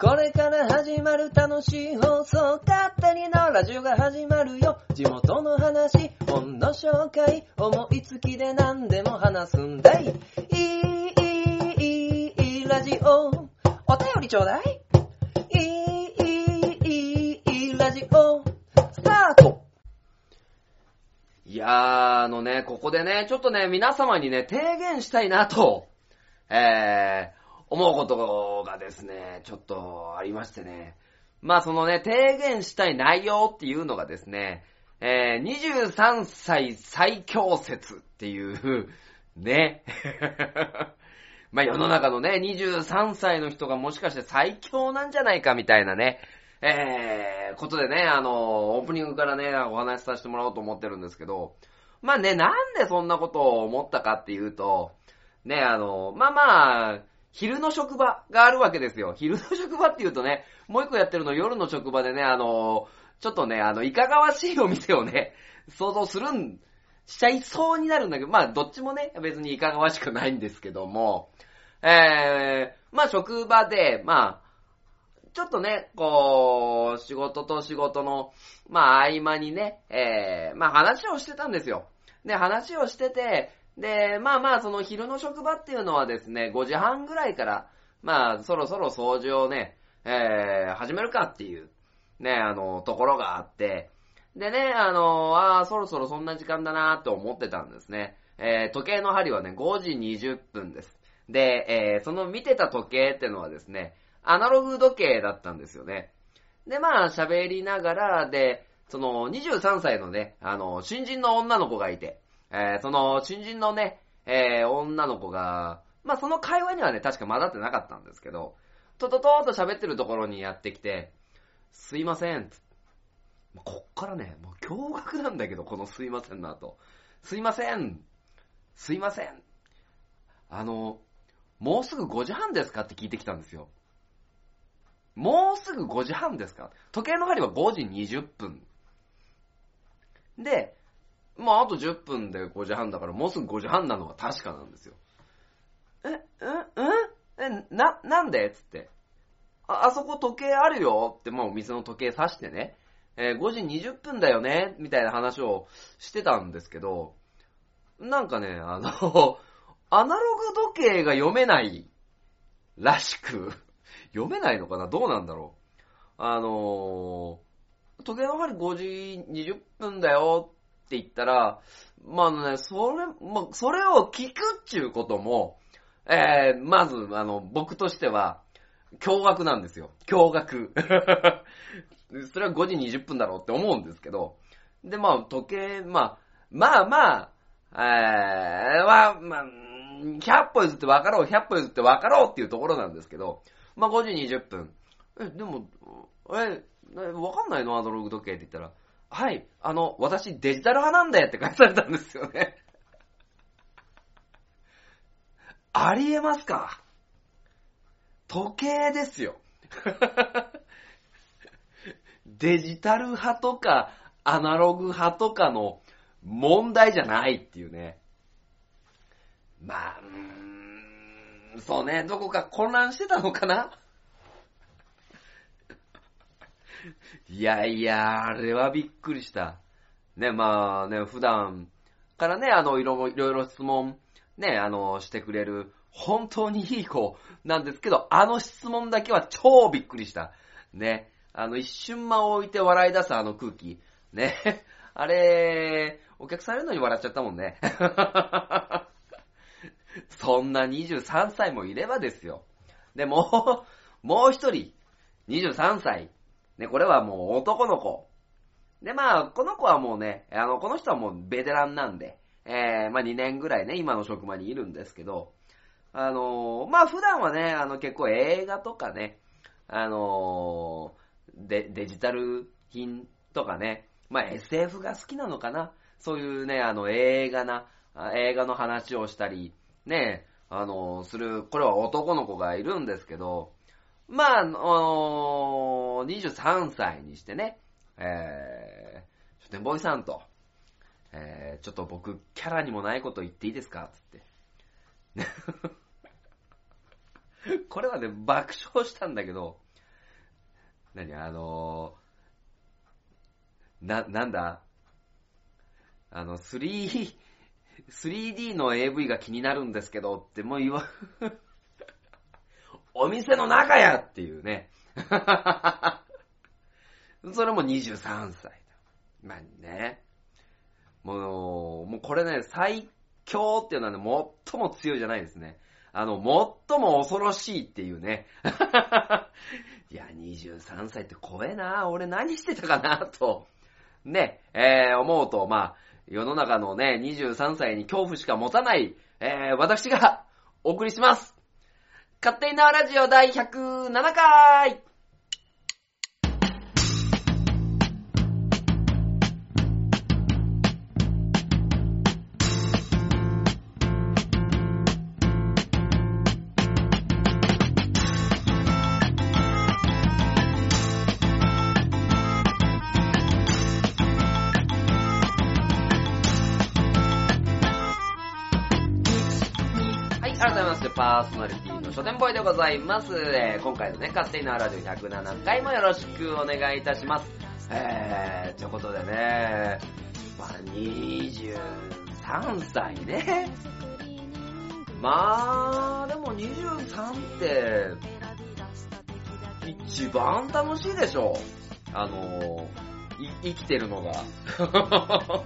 これから始まる楽しい放送、勝手にのラジオが始まるよ。地元の話、本の紹介、思いつきで何でも話すんだい。いい、いい、いい、ラジオ。お便りちょうだい。いい、いい、いい、ラジオ。スタートいやー、あのね、ここでね、ちょっとね、皆様にね、提言したいなと、えー、思うことがですね、ちょっとありましてね。まあそのね、提言したい内容っていうのがですね、えー、23歳最強説っていう、ね。まあ世の中のね、23歳の人がもしかして最強なんじゃないかみたいなね、えー、ことでね、あの、オープニングからね、お話しさせてもらおうと思ってるんですけど、まあね、なんでそんなことを思ったかっていうと、ね、あの、まあまあ、昼の職場があるわけですよ。昼の職場って言うとね、もう一個やってるの夜の職場でね、あの、ちょっとね、あの、いかがわしいお店をね、想像するん、しちゃいそうになるんだけど、まあ、どっちもね、別にいかがわしくないんですけども、えー、まあ、職場で、まあ、ちょっとね、こう、仕事と仕事の、まあ、合間にね、えー、まあ、話をしてたんですよ。で、話をしてて、で、まあまあ、その昼の職場っていうのはですね、5時半ぐらいから、まあ、そろそろ掃除をね、えー、始めるかっていう、ね、あの、ところがあって、でね、あの、ああ、そろそろそんな時間だなと思ってたんですね。えー、時計の針はね、5時20分です。で、えー、その見てた時計ってのはですね、アナログ時計だったんですよね。で、まあ、喋りながら、で、その、23歳のね、あの、新人の女の子がいて、えー、その、新人のね、えー、女の子が、まあ、その会話にはね、確か混ざってなかったんですけど、とととーと喋ってるところにやってきて、すいません、こっからね、もう驚愕なんだけど、このすいませんの後。すいません、すいません。あの、もうすぐ5時半ですかって聞いてきたんですよ。もうすぐ5時半ですか時計の針は5時20分。で、まあ、あと10分で5時半だから、もうすぐ5時半なのは確かなんですよ。え、え、え、え、な、なんで？つって。あ、あそこ時計あるよって、もうお店の時計指してね、えー、5時20分だよね？みたいな話をしてたんですけど、なんかね、あの、アナログ時計が読めないらしく、読めないのかな？どうなんだろう？あのー、時計の針5時20分だよって言ったら、まあね、それ、まあ、それを聞くっちゅうことも、えー、まず、あの、僕としては、驚愕なんですよ。驚愕。それは5時20分だろうって思うんですけど、で、まあ、時計、まあ、まあまあ、えー、まあ、まあ、100歩譲って分かろう、100歩譲って分かろうっていうところなんですけど、まあ5時20分。え、でも、え、分かんないの？アナログ時計って言ったら、はい、あの、私デジタル派なんだよって返されたんですよね。ありえますか？時計ですよ。デジタル派とか、アナログ派とかの問題じゃないっていうね。まあ、うーん、そうね、どこか混乱してたのかな？いやいや、あれはびっくりした。ね、まあね、普段からね、あの、いろいろ質問、ね、あの、してくれる、本当にいい子なんですけど、あの質問だけは超びっくりした。ね、あの、一瞬間を置いて笑い出すあの空気。ね、あれ、お客さんいるのに笑っちゃったもんね。そんな23歳もいればですよ。で、もう、もう一人、23歳、ね、これはもう男の子。で、まあ、この子はもうね、あの、この人はもうベテランなんで、えー、まあ2年ぐらいね、今の職場にいるんですけど、あのー、まあ普段はね、あの結構映画とかね、あのー、デ、デジタル品とかね、まあ SF が好きなのかな？そういうね、あの映画な、映画の話をしたり、ね、あのー、する、これは男の子がいるんですけど、まあ、あのー、23歳にしてね、えー、書店ボーイさんと、えー、ちょっと僕、キャラにもないこと言っていいですか？つって。これはね、爆笑したんだけど、何？あのー、な、なんだ？あの、3、3D の AV が気になるんですけどってもう言わ、お店の中やっていうね。それも23歳。まあね。もう、もうこれね、最強っていうのはね、最も強いじゃないですね。あの、最も恐ろしいっていうね。いや、23歳って怖えな。俺何してたかな、と。ね、えー、思うと、まあ、世の中のね、23歳に恐怖しか持たない、えー、私がお送りします。勝手に縄ラジオ第107回。パーソナリティの書店ボーイでございます。えー、今回のね、勝手になラジオ107回もよろしくお願いいたします。えー、ということでね、まあ、23歳ね。まあ、でも23って、一番楽しいでしょ。あの、生きてるのが。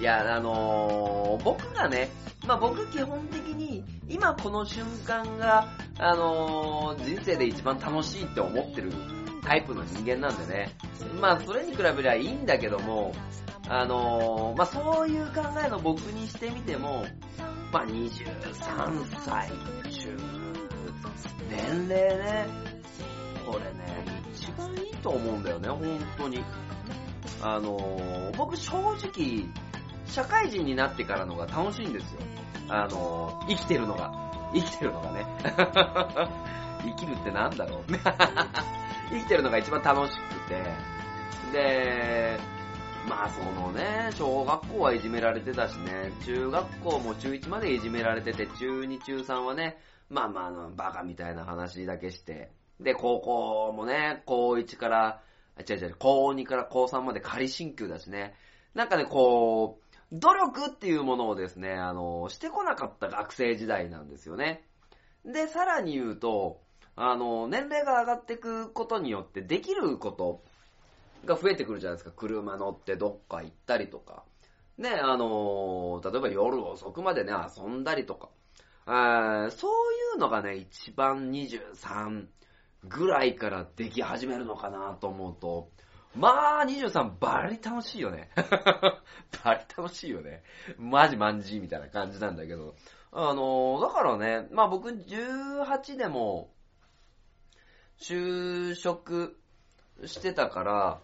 いや、あのー、僕がね、まあ僕基本的に今この瞬間が、あのー、人生で一番楽しいって思ってるタイプの人間なんでね。まあそれに比べりゃいいんだけども、あのー、まあそういう考えの僕にしてみても、まあ23歳中、年齢ね、これね、一番いいと思うんだよね、本当に。あのー、僕正直、社会人になってからのが楽しいんですよ。あの、生きてるのが。生きてるのがね。生きるってなんだろう。生きてるのが一番楽しくて。で、まあそのね、小学校はいじめられてたしね、中学校も中1までいじめられてて、中2、中3はね、まあまあ、あの、バカみたいな話だけして、で、高校もね、高1から、違う違う、高2から高3まで仮進級だしね、なんかね、こう、努力っていうものをですね、あの、してこなかった学生時代なんですよね。で、さらに言うと、あの、年齢が上がっていくことによってできることが増えてくるじゃないですか。車乗ってどっか行ったりとか。ね、あの、例えば夜遅くまでね、遊んだりとか。あそういうのがね、一番23ぐらいからでき始めるのかなと思うと、まあ、23バリ楽しいよね。バリ楽しいよね。マジマンジーみたいな感じなんだけど。あのだからね、まあ僕18でも、就職してたから、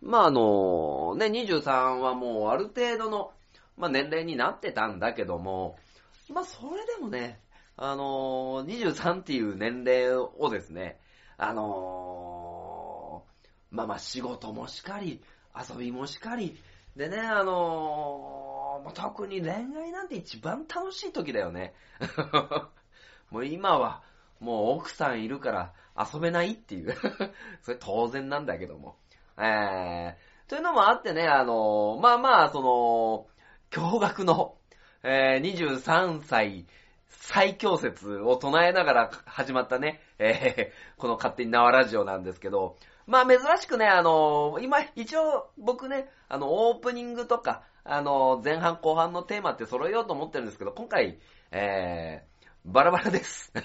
まああのね、23はもうある程度の、まあ年齢になってたんだけども、まあそれでもね、あの23っていう年齢をですね、あのまあまあ仕事もしかり、遊びもしかり、でね、あのー、特に恋愛なんて一番楽しい時だよね。もう今は、もう奥さんいるから遊べないっていう それ当然なんだけども。えー、というのもあってね、あのー、まあまあ、その、驚愕の、えー、23歳最強説を唱えながら始まったね、えー、この勝手に縄ラジオなんですけど、まあ珍しくね、あの、今、一応僕ね、あの、オープニングとか、あの、前半後半のテーマって揃えようと思ってるんですけど、今回、えー、バラバラです。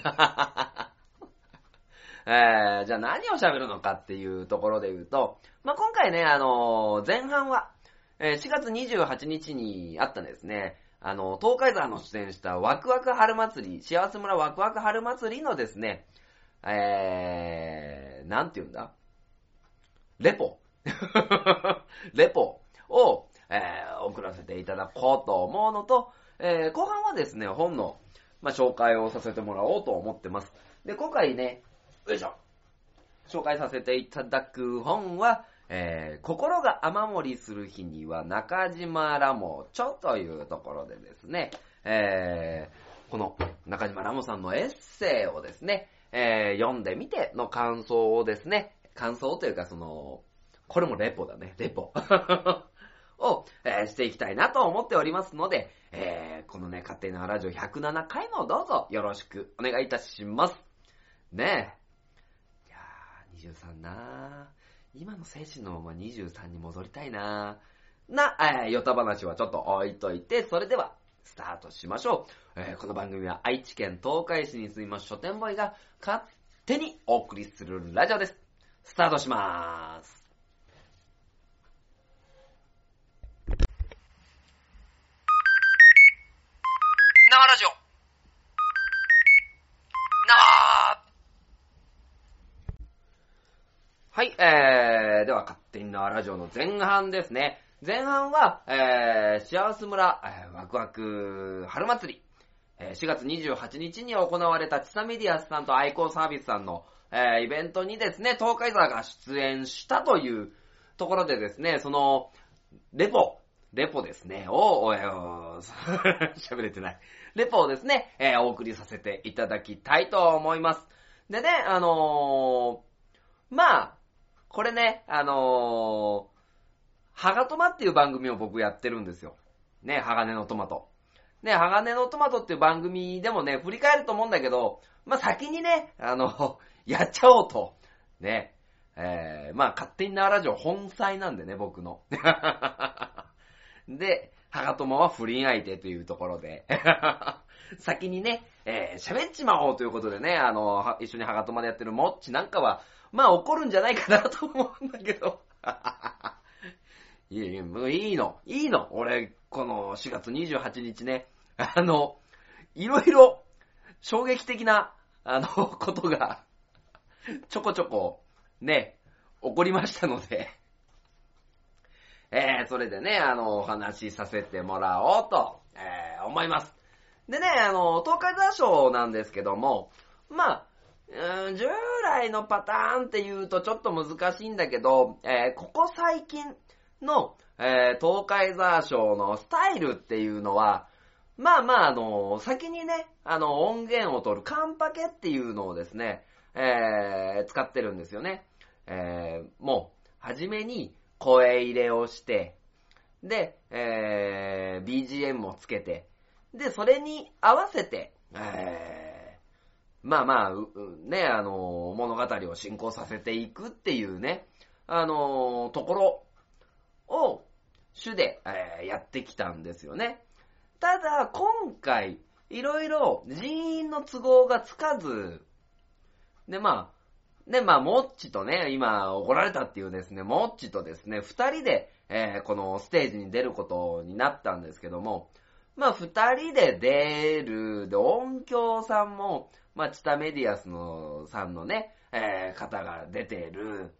えー、じゃあ何を喋るのかっていうところで言うと、まあ、今回ね、あの前半は、えー、4月28日にあったんですね、あの、東海山の出演したワクワク春祭り、幸せ村ワクワク春祭りのですね、えー、なんて言うんだ？レポ レポを、えー、送らせていただこうと思うのと、えー、後半はですね、本の、まあ、紹介をさせてもらおうと思ってます。で、今回ね、よいしょ。紹介させていただく本は、えー、心が雨漏りする日には中島ラモチョというところでですね、えー、この中島ラモさんのエッセイをですね、えー、読んでみての感想をですね、感想というかその、これもレポだね、レポ。を、えー、していきたいなと思っておりますので、えー、このね、勝手なラジオ107回もどうぞよろしくお願いいたします。ねえ。いやー、23なー。今の精神のまま23に戻りたいなー。な、えー、ヨタ話はちょっと置いといて、それでは、スタートしましょう。えー、この番組は愛知県東海市に住みます書店ボーイが勝手にお送りするラジオです。スタートしまーす。生ラジオ。生はい、えー、では、勝手に縄ラジオの前半ですね。前半は、えー、幸せ村、えー、ワクワク春祭り、えー、4月28日に行われたチサメディアスさんとアイコンサービスさんの、えー、イベントにですね、東海沢が出演したというところでですね、その、レポ、レポですね、を、喋れてない。レポをですね、えー、お送りさせていただきたいと思います。でね、あのー、まあ、これね、あのー、ハガトマっていう番組を僕やってるんですよ。ね、鋼のトマト。ね、鋼のトマトっていう番組でもね、振り返ると思うんだけど、まあ、先にね、あの、やっちゃおうと。ね。えー、まあ、勝手になラジオ本妻なんでね、僕の。で、ハガトマは不倫相手というところで 先にね、えー、喋っちまおうということでね、あの、一緒にハガトマでやってるモッチなんかは、まあ怒るんじゃないかなと思うんだけど。いやいや、もういいの。いいの。俺、この4月28日ね、あの、いろいろ衝撃的な、あの、ことが、ちょこちょこ、ね、起こりましたので、えー、それでね、あの、お話しさせてもらおうと、えー、思います。でね、あの、東海座賞なんですけども、まあ、従来のパターンって言うとちょっと難しいんだけど、えー、ここ最近の、えー、東海ザー賞のスタイルっていうのは、まあまあ、あの、先にね、あの、音源を取るカンパケっていうのをですね、えー、使ってるんですよね。えー、もう、はじめに声入れをして、で、えー、BGM をつけて、で、それに合わせて、えーまあまあ、ね、あの、物語を進行させていくっていうね、あの、ところを主で、えー、やってきたんですよね。ただ、今回、いろいろ人員の都合がつかず、で、まあ、ね、まあ、モッチとね、今怒られたっていうですね、モッチとですね、二人で、えー、このステージに出ることになったんですけども、まあ、二人で出る、で、音響さんも、まあ、チタメディアスのさんのね、えー、方が出てる。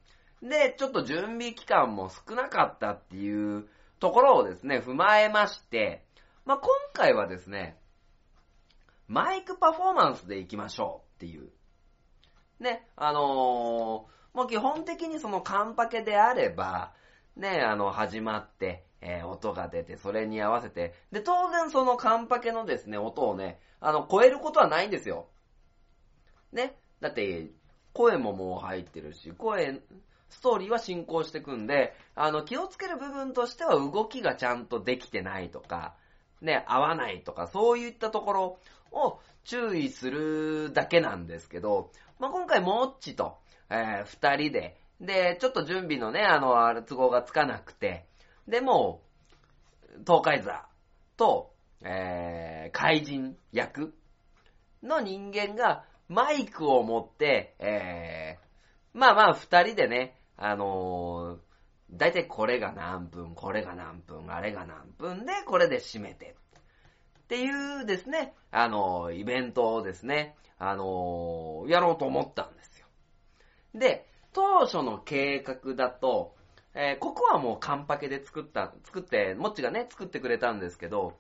で、ちょっと準備期間も少なかったっていうところをですね、踏まえまして、まあ、今回はですね、マイクパフォーマンスで行きましょうっていう。ね、あのー、もう基本的にそのカンパケであれば、ね、あの、始まって、えー、音が出て、それに合わせて、で、当然そのカンパケのですね、音をね、あの、超えることはないんですよ。ね。だって、声ももう入ってるし、声、ストーリーは進行していくんで、あの、気をつける部分としては動きがちゃんとできてないとか、ね、合わないとか、そういったところを注意するだけなんですけど、まあ、今回、もっちと、えー、二人で、で、ちょっと準備のね、あの、都合がつかなくて、でも、東海座と、えー、怪人役の人間が、マイクを持って、えー、まあまあ二人でね、あのー、だいたいこれが何分、これが何分、あれが何分で、これで締めて。っていうですね、あのー、イベントをですね、あのー、やろうと思ったんですよ。で、当初の計画だと、えー、ここはもうカンパケで作った、作って、もっちがね、作ってくれたんですけど、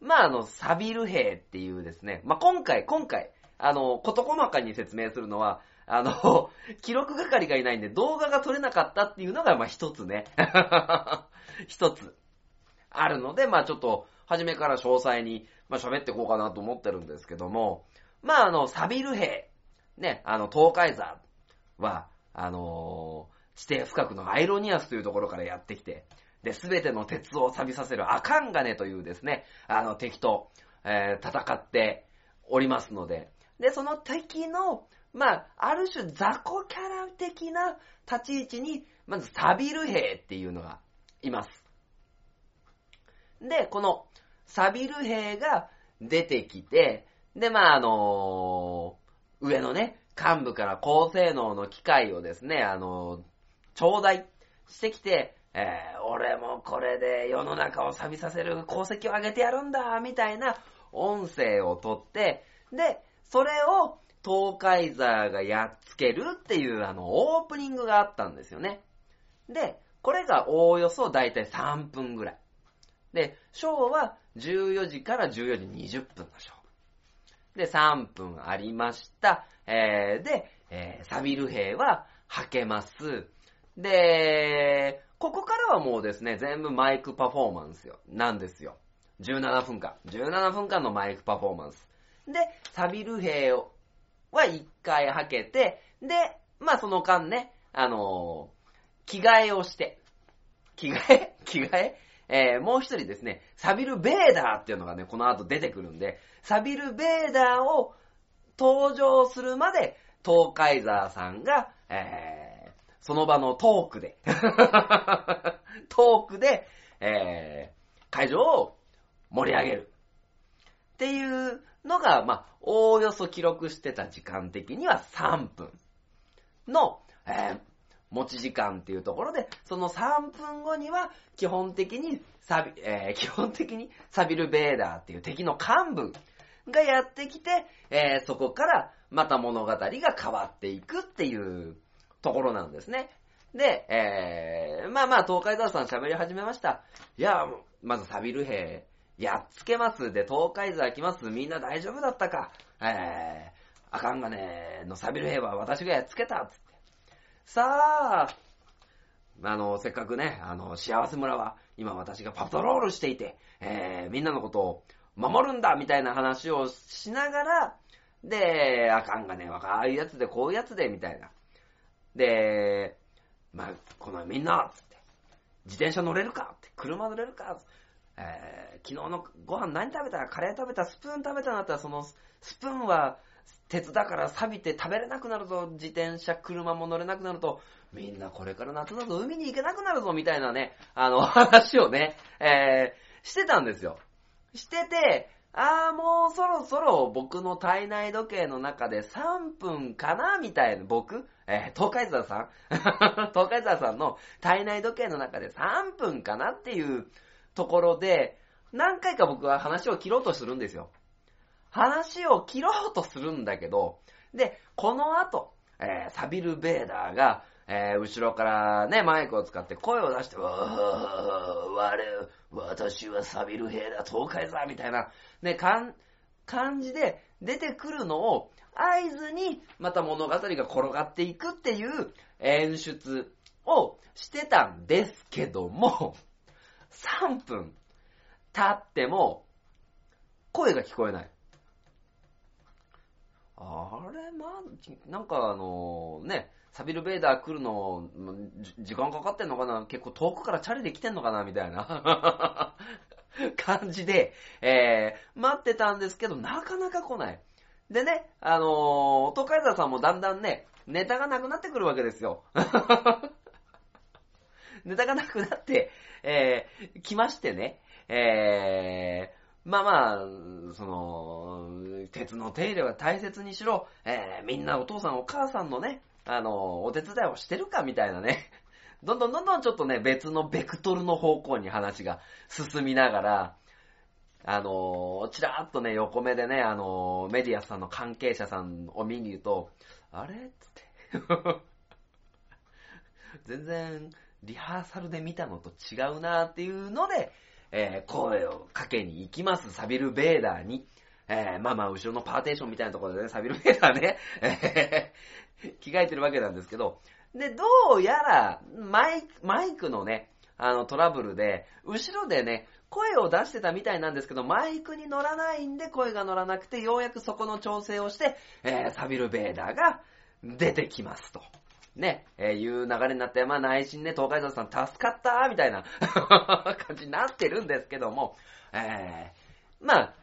まあ、あの、サビル兵っていうですね、まあ、今回、今回、あの、こと細かに説明するのは、あの、記録係がいないんで動画が撮れなかったっていうのが、まあ一つね。一つ。あるので、まあちょっと、初めから詳細に、まあ喋っていこうかなと思ってるんですけども、まああの、サビル兵ね、あの、東海座は、あのー地底深くのアイロニアスというところからやってきて、で、すべての鉄を錆びさせるアカンガネというですね、あの敵と、えー戦っておりますので、で、その敵の、まあ、ある種雑魚キャラ的な立ち位置に、まずサビル兵っていうのがいます。で、このサビル兵が出てきて、で、まあ、あのー上のね、幹部から高性能の機械をですね、あの頂戴してきて、えー俺もこれで世の中を錆びさせる功績を上げてやるんだ、みたいな音声を取って、で、それを東海座がやっつけるっていうあの、オープニングがあったんですよね。で、これがおおよそだいたい3分ぐらい。で、ショーは14時から14時20分のショー。で、3分ありました。えー、で、えーサビル兵は吐けます。で、ここからはもうですね、全部マイクパフォーマンスよ、なんですよ。17分間。17分間のマイクパフォーマンス。で、サビル兵は1回吐けて、で、まあその間ね、あのー着替えをして、着替え？着替え？えーもう一人ですね、サビル・ベーダーっていうのがね、この後出てくるんで、サビル・ベーダーを登場するまで、東海沢さんが、えーその場のトークで、トークで、えー会場を盛り上げる。っていうのが、まあ、おおよそ記録してた時間的には3分の、えー持ち時間っていうところで、その3分後には、基本的にサビ、えー基本的にサビル・ベーダーっていう敵の幹部がやってきて、えーそこからまた物語が変わっていくっていうところなんですね。で、えー、まあまあ、東海沢さん喋り始めました。いや、まずサビル兵、やっつけます。で、東海沢来ます。みんな大丈夫だったか。えー、あかんがね、のサビル兵は私がやっつけた。つって。さあ、あの、せっかくね、あの、幸せ村は、今私がパトロールしていて、えー、みんなのことを守るんだみたいな話をしながら、で、あかんがね、若いやつで、こういうやつで、みたいな。で、まあ、このみんな、つって、自転車乗れるか？って、車乗れるか？えー、昨日のご飯何食べた？カレー食べた？スプーン食べた？んだったら、そのスプーンは鉄だから錆びて食べれなくなるぞ、自転車、車も乗れなくなると、みんなこれから夏だぞ、海に行けなくなるぞ、みたいなね、あの、話をね、えー、してたんですよ。してて、あーもうそろそろ僕の体内時計の中で3分かなみたいな、僕？えー、東海沢さん？東海沢さんの体内時計の中で3分かなっていうところで、何回か僕は話を切ろうとするんですよ。話を切ろうとするんだけど、で、この後、えーサビル・ベーダーが、えー後ろからね、マイクを使って声を出して、わー、我、私はサビル兵だ、東海座みたいな、ね、かん、感じで出てくるのを合図に、また物語が転がっていくっていう演出をしてたんですけども、3分経っても、声が聞こえない。あれ、まあ、なんかあのね、サビル・ベイダー来るの、時間かかってんのかな？結構遠くからチャリで来てんのかな？みたいな 感じで、えー、待ってたんですけど、なかなか来ない。でね、あのー、東海沢さんもだんだんね、ネタがなくなってくるわけですよ。ネタがなくなって、えー、来ましてね、えー、まあまあ、その、鉄の手入れは大切にしろ、えー、みんなお父さんお母さんのね、あの、お手伝いをしてるかみたいなね、どんどんどんどんちょっとね、別のベクトルの方向に話が進みながら、あの、ちらーっとね、横目でね、あの、メディアさんの関係者さんを見に行くと、あれ？つって。全然、リハーサルで見たのと違うなーっていうので、えー声をかけに行きます、サビル・ベーダーに。えーまあまあ、後ろのパーテーションみたいなところでね、サビル・ベーダーね、えー着替えてるわけなんですけど、で、どうやら、マイク、マイクのね、あの、トラブルで、後ろでね、声を出してたみたいなんですけど、マイクに乗らないんで声が乗らなくて、ようやくそこの調整をして、えー、サビル・ベーダーが出てきますと。ね、えー、いう流れになって、まあ内心ね、東海道さん助かったみたいな 感じになってるんですけども、えー、まあ、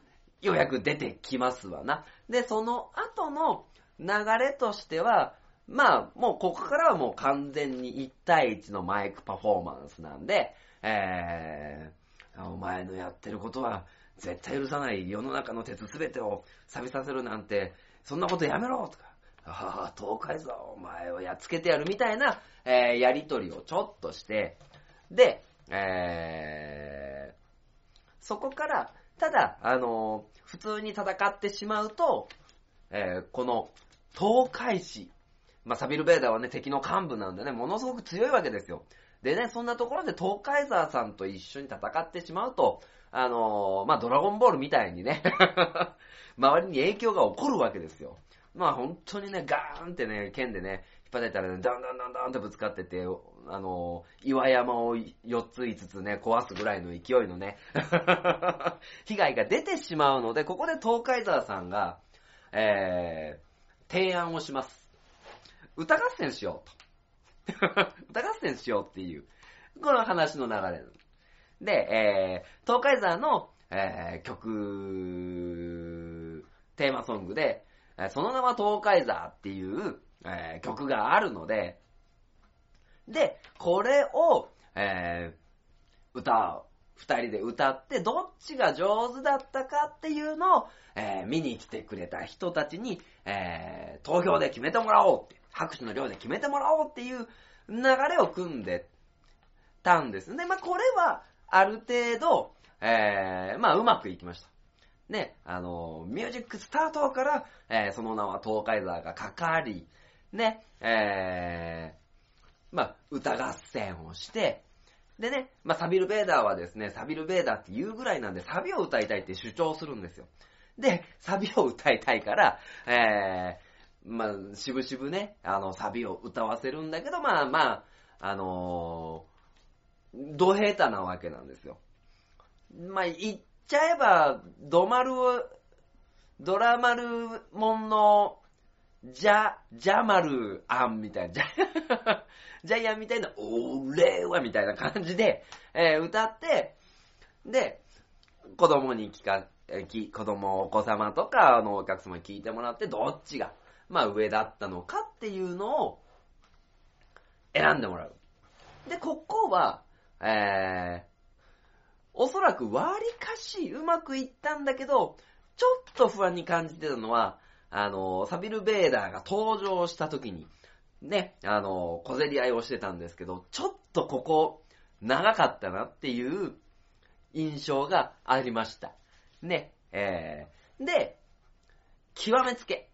ようやく出てきますわな。で、その後の流れとしては、まあ、もうここからはもう完全に1対1のマイクパフォーマンスなんで、えー、お前のやってることは絶対許さない世の中の鉄すべてを錆びさせるなんて、そんなことやめろとか、ああ、東海座お前をやっつけてやるみたいな、えー、やりとりをちょっとして、で、えー、そこから、ただ、あのー、普通に戦ってしまうと、えー、この、東海市、まあ、サビル・ベーダーはね、敵の幹部なんでね、ものすごく強いわけですよ。でね、そんなところで東海ザーさんと一緒に戦ってしまうと、あのー、まあ、ドラゴンボールみたいにね 周りに影響が起こるわけですよ。まあ本当にね、ガーンってね、剣でね、引っ張ったらね、ダンダンダンダンってぶつかってて、あの、岩山を4つ5つね、壊すぐらいの勢いのね、被害が出てしまうので、ここで東海沢さんが、えー、提案をします。歌合戦しようと。歌合戦しようっていう、この話の流れ。で、えー、東海沢の、えー、曲、テーマソングで、その名は東海座っていう、えー、曲があるので、で、これを、えー、歌う。二人で歌って、どっちが上手だったかっていうのを、えー、見に来てくれた人たちに、えー、投票で決めてもらおうって、拍手の量で決めてもらおうっていう流れを組んでたんですね。まあ、これは、ある程度、えー、まあ、うまくいきました。ね、あの、ミュージックスタートから、えー、その名は東海沢がかかり、ね、えー、まあ、歌合戦をして、でね、まあ、サビル・ベーダーはですね、サビル・ベーダーって言うぐらいなんで、サビを歌いたいって主張するんですよ。で、サビを歌いたいから、えー、まあ、しぶしぶね、あの、サビを歌わせるんだけど、まあまあ、あのー、ドヘタなわけなんですよ。まあ、言っちゃえば、ドマル、ドラマルモンの、ジャ、ジャマルアンみたいな、ジャ、ジャイアンみたいな、俺はみたいな感じで、えー、歌って、で、子供に聞か、き子供、お子様とか、あの、お客様に聞いてもらって、どっちが、まあ上だったのかっていうのを、選んでもらう。で、ここは、えおそらく割かしうまくいったんだけど、ちょっと不安に感じてたのは、あの、サビル・ベーダーが登場した時に、ね、あの、小競り合いをしてたんですけど、ちょっとここ、長かったなっていう印象がありました。ね、えー、で、極めつけ。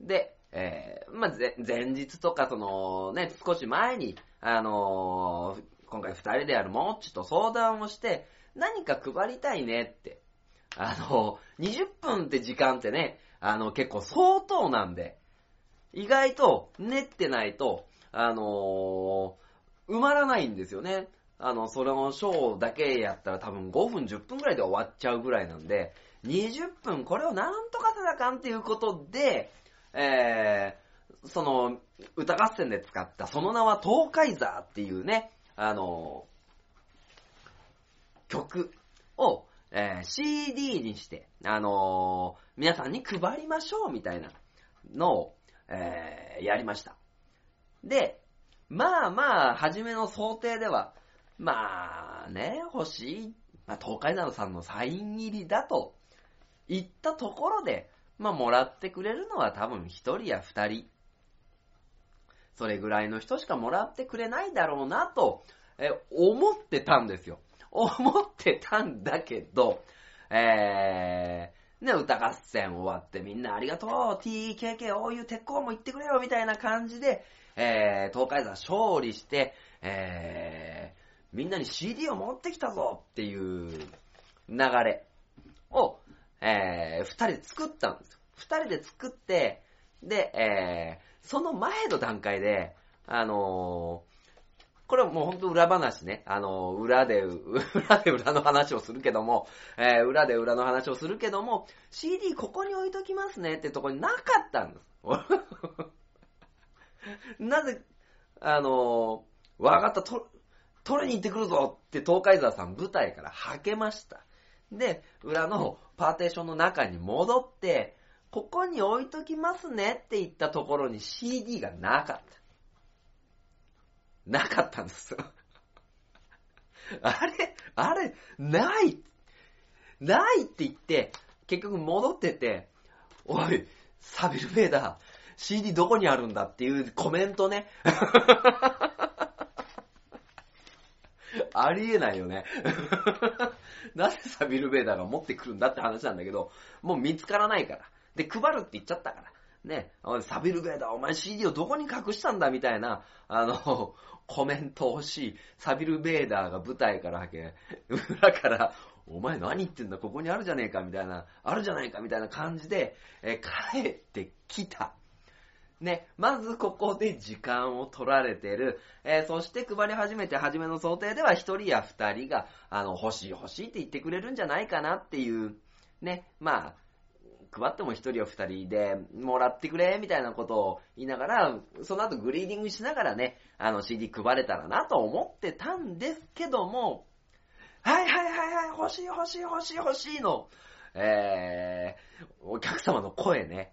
で、えー、まあ、前日とかそのね、少し前に、あのー、今回二人であるモッチと相談をして、何か配りたいねって。あの、20分って時間ってね、あの、結構相当なんで、意外と練ってないと、あのー、埋まらないんですよね。あの、それのショーだけやったら多分5分10分くらいで終わっちゃうぐらいなんで、20分これをなんとかせなかんっていうことで、えー、その、歌合戦で使ったその名は東海座っていうね、あの、曲を、えー、CD にして、あのー、皆さんに配りましょうみたいなのを、えー、やりました。で、まあまあ、初めの想定では、まあね、欲しい、まあ、東海などさんのサイン入りだと言ったところで、まあもらってくれるのは多分一人や二人それぐらいの人しかもらってくれないだろうなと、え、思ってたんですよ。思ってたんだけど、えー、ね、歌合戦終わってみんなありがとう !TKK おういう鉄鋼も言ってくれよみたいな感じで、えー、東海山勝利して、えー、みんなに CD を持ってきたぞっていう流れを、えー、二人で作ったんですよ。二人で作って、で、えー、その前の段階で、あのー、これはもうほんと裏話ね。あの、裏で、裏で裏の話をするけども、えー、裏で裏の話をするけども、CD ここに置いときますねってとこになかったんです。なぜ、あの、わかった、と、取りに行ってくるぞって東海沢さん舞台からはけました。で、裏のパーテーションの中に戻って、ここに置いときますねって言ったところに CD がなかった。なかったんですよ。あれあれないないって言って、結局戻ってて、おい、サビルベーダー、CD どこにあるんだっていうコメントね。ありえないよね。なぜサビルベーダーが持ってくるんだって話なんだけど、もう見つからないから。で、配るって言っちゃったから。ね、サビルベーダー、お前 CD をどこに隠したんだみたいな、あの、コメントをしい、サビルベーダーが舞台からはけ、裏から、お前何言ってんだ、ここにあるじゃねえか、みたいな、あるじゃないか、みたいな感じで、え帰ってきた。ね、まずここで時間を取られてる。えー、そして配り始めて初めの想定では1人や2人が、あの、欲しい欲しいって言ってくれるんじゃないかなっていう、ね、まあ、配っても1人や2人でもらってくれ、みたいなことを言いながら、その後グリーディングしながらね、あの CD 配れたらなと思ってたんですけども、はいはいはいはい、欲しい欲しい欲しい欲しいの、えー、お客様の声ね。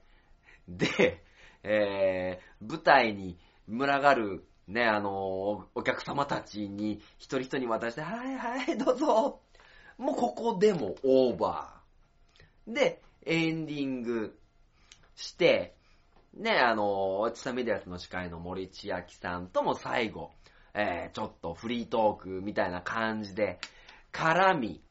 で、えー、舞台に群がる、ね、あの、お客様たちに一人一人に渡して、はいはい、どうぞ。もうここでもオーバー。で、エンディングして、ね、あの、ちさメディアスの司会の森千秋さんとも最後、えー、ちょっとフリートークみたいな感じで、絡み、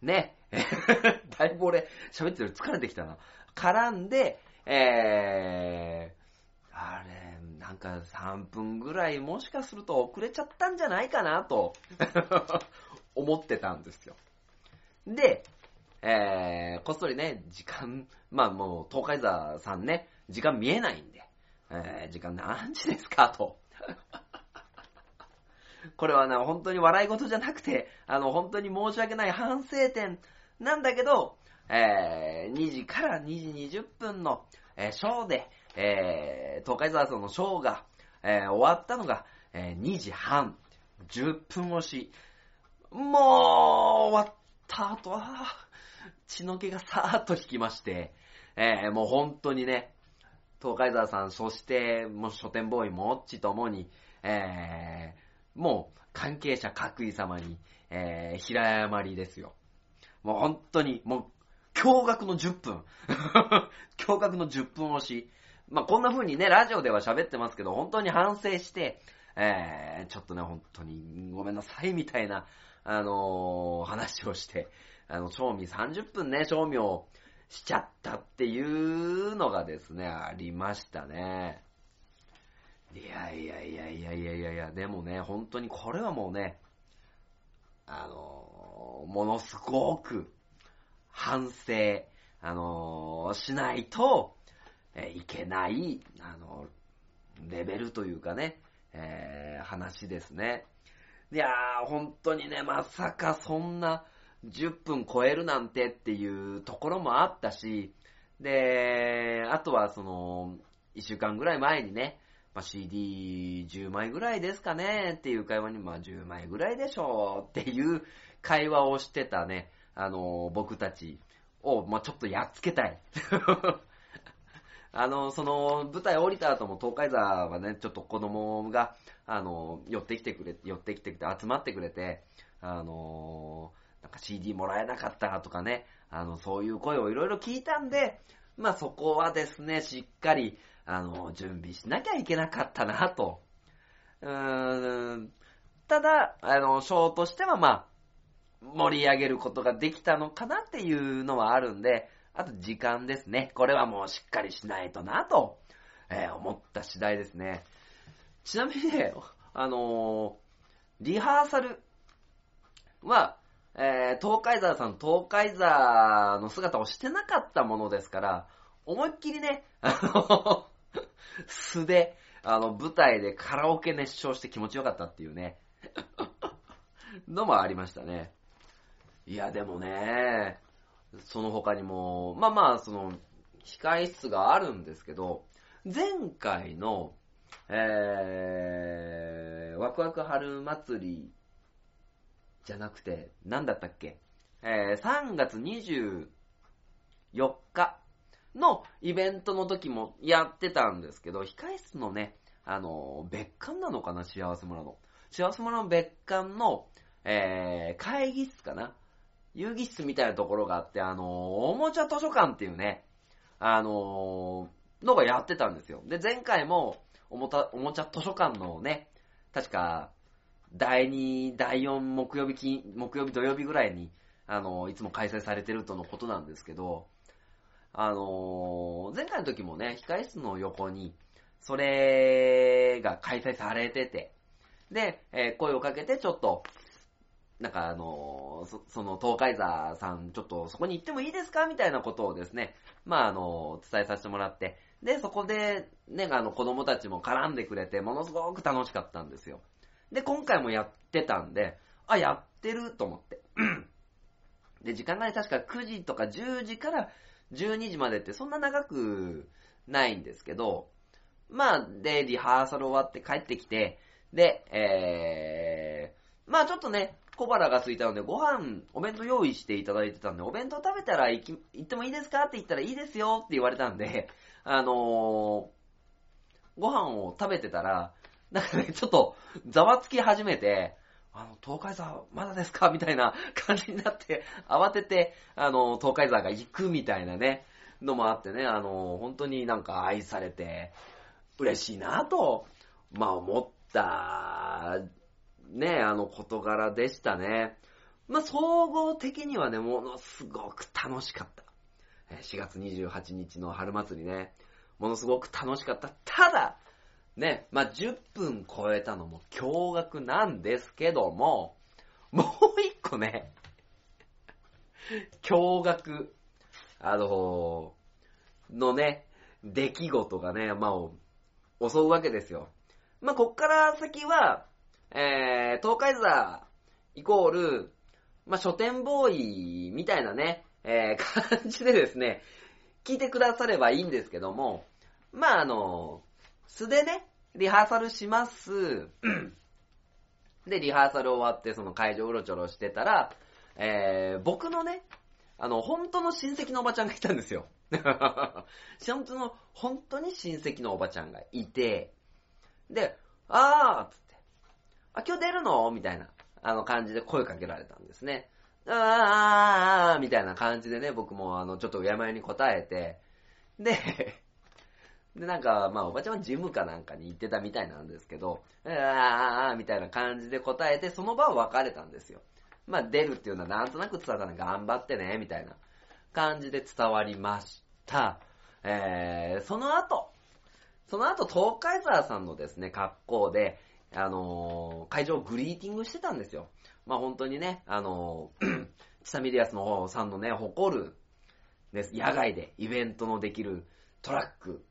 ね、だいぶ俺喋ってる疲れてきたな。絡んで、えー、あれ、なんか3分ぐらいもしかすると遅れちゃったんじゃないかなと 思ってたんですよ。で、えー、こっそりね、時間、まあもう、東海座さんね、時間見えないんで、えー、時間何時ですかと。これはね、本当に笑い事じゃなくて、あの、本当に申し訳ない反省点なんだけど、えー、2時から2時20分の、えー、ショーで、えー、東海沢さんのショーが、えー、終わったのが、えー、2時半、10分押し。もう、終わった後は、血の気がさーっと引きまして、えー、もう本当にね、東海沢さん、そして、もう書店ボーイもっちともに、えー、もう関係者各位様に、えー、平謝りですよ。もう本当に、もう驚愕の10分。驚愕の10分押し。まあ、こんな風にね、ラジオでは喋ってますけど、本当に反省して、えー、ちょっとね、本当にごめんなさいみたいな、あのー、話をして、あの、賞味30分ね、賞味をしちゃったっていうのがですね、ありましたね。いやいやいやいやいやいやいや、でもね、本当にこれはもうね、あの、ものすごく、反省、あの、しないと、いけない、あの、レベルというかね、えー、話ですね。いやー、本当にね、まさかそんな10分超えるなんてっていうところもあったし、で、あとはその、1週間ぐらい前にね、まあ、CD10 枚ぐらいですかねっていう会話に、まあ10枚ぐらいでしょうっていう会話をしてたね、あの、僕たちを、まあ、ちょっとやっつけたい。あの、その、舞台降りた後も東海座はね、ちょっと子供が、あの、寄ってきてくれ、寄ってきてくれて、集まってくれて、あの、なんか CD もらえなかったとかね、あの、そういう声をいろいろ聞いたんで、まあそこはですね、しっかり、あの、準備しなきゃいけなかったなと。うーん、ただ、あの、ショーとしてはまあ、盛り上げることができたのかなっていうのはあるんで、あと時間ですね。これはもうしっかりしないとなと、えー、思った次第ですね。ちなみにね、あのー、リハーサルは、えー、東海沢さん、東海沢の姿をしてなかったものですから、思いっきりね、あの、素で、あの、舞台でカラオケ熱唱して気持ちよかったっていうね、のもありましたね。いや、でもね、その他にも、まあまあ、その、控室があるんですけど、前回の、えー、ワクワク春祭りじゃなくて、なんだったっけ？えー、3月24日のイベントの時もやってたんですけど、控室のね、あの、別館なのかな？幸せ村の。幸せ村の別館の、えー、会議室かな？遊戯室みたいなところがあって、あの、おもちゃ図書館っていうね、あののがやってたんですよ。で、前回も、おもた、おもちゃ図書館のね、確か、第2、第4木曜日、木曜日土曜日ぐらいに、あの、いつも開催されてるとのことなんですけど、あの前回の時もね、控室の横に、それが開催されてて、で、えー、声をかけてちょっと、なんかあのそ、その東海座さん、ちょっとそこに行ってもいいですか？みたいなことをですね、まああの、伝えさせてもらって、で、そこで、ね、あの、子供たちも絡んでくれて、ものすごく楽しかったんですよ。で、今回もやってたんで、あ、やってると思って。で、時間がね、確か9時とか10時から12時までってそんな長くないんですけど、まあ、で、リハーサル終わって帰ってきて、で、えー、まあちょっとね、小腹が空いたので、ご飯、お弁当用意していただいてたんで、お弁当食べたら行き、行ってもいいですかって言ったらいいですよって言われたんで、あのー、ご飯を食べてたら、なんかね、ちょっと、ざわつき始めて、あの、東海座まだですか？みたいな感じになって、慌てて、あの、東海座が行くみたいなね、のもあってね、あの、本当になんか愛されて、嬉しいなと、まあ思った、ね、あの事柄でしたね。まあ総合的にはね、ものすごく楽しかった。4月28日の春祭りね、ものすごく楽しかった。ただ、ね、まあ、10分超えたのも驚愕なんですけども、もう一個ね、驚愕、あののね、出来事がね、まあ、襲うわけですよ。まあ、こっから先は、えー、東海座イコール、まあ、書店ボーイみたいなね、えー、感じでですね、聞いてくださればいいんですけども、まあ、あの、素でね、リハーサルします。で、リハーサル終わって、その会場うろちょろしてたら、えー、僕のね、あの、本当の親戚のおばちゃんがいたんですよ。本当の、本当に親戚のおばちゃんがいて、で、あーつって、あ、今日出るの？みたいな、あの感じで声かけられたんですね。あーみたいな感じでね、僕もあの、ちょっと敬いに答えて、で、で、なんか、まあ、おばちゃんはジムかなんかに行ってたみたいなんですけど、あーみたいな感じで答えて、その場は別れたんですよ。まあ、出るっていうのはなんとなく伝わったの頑張ってね、みたいな感じで伝わりました。えー、その後、その後、東海沢さんのですね、格好で、あのー、会場をグリーティングしてたんですよ。まあ、本当にね、あのー、チサミリアスの方さんのね、誇る、ね、野外でイベントのできるトラック、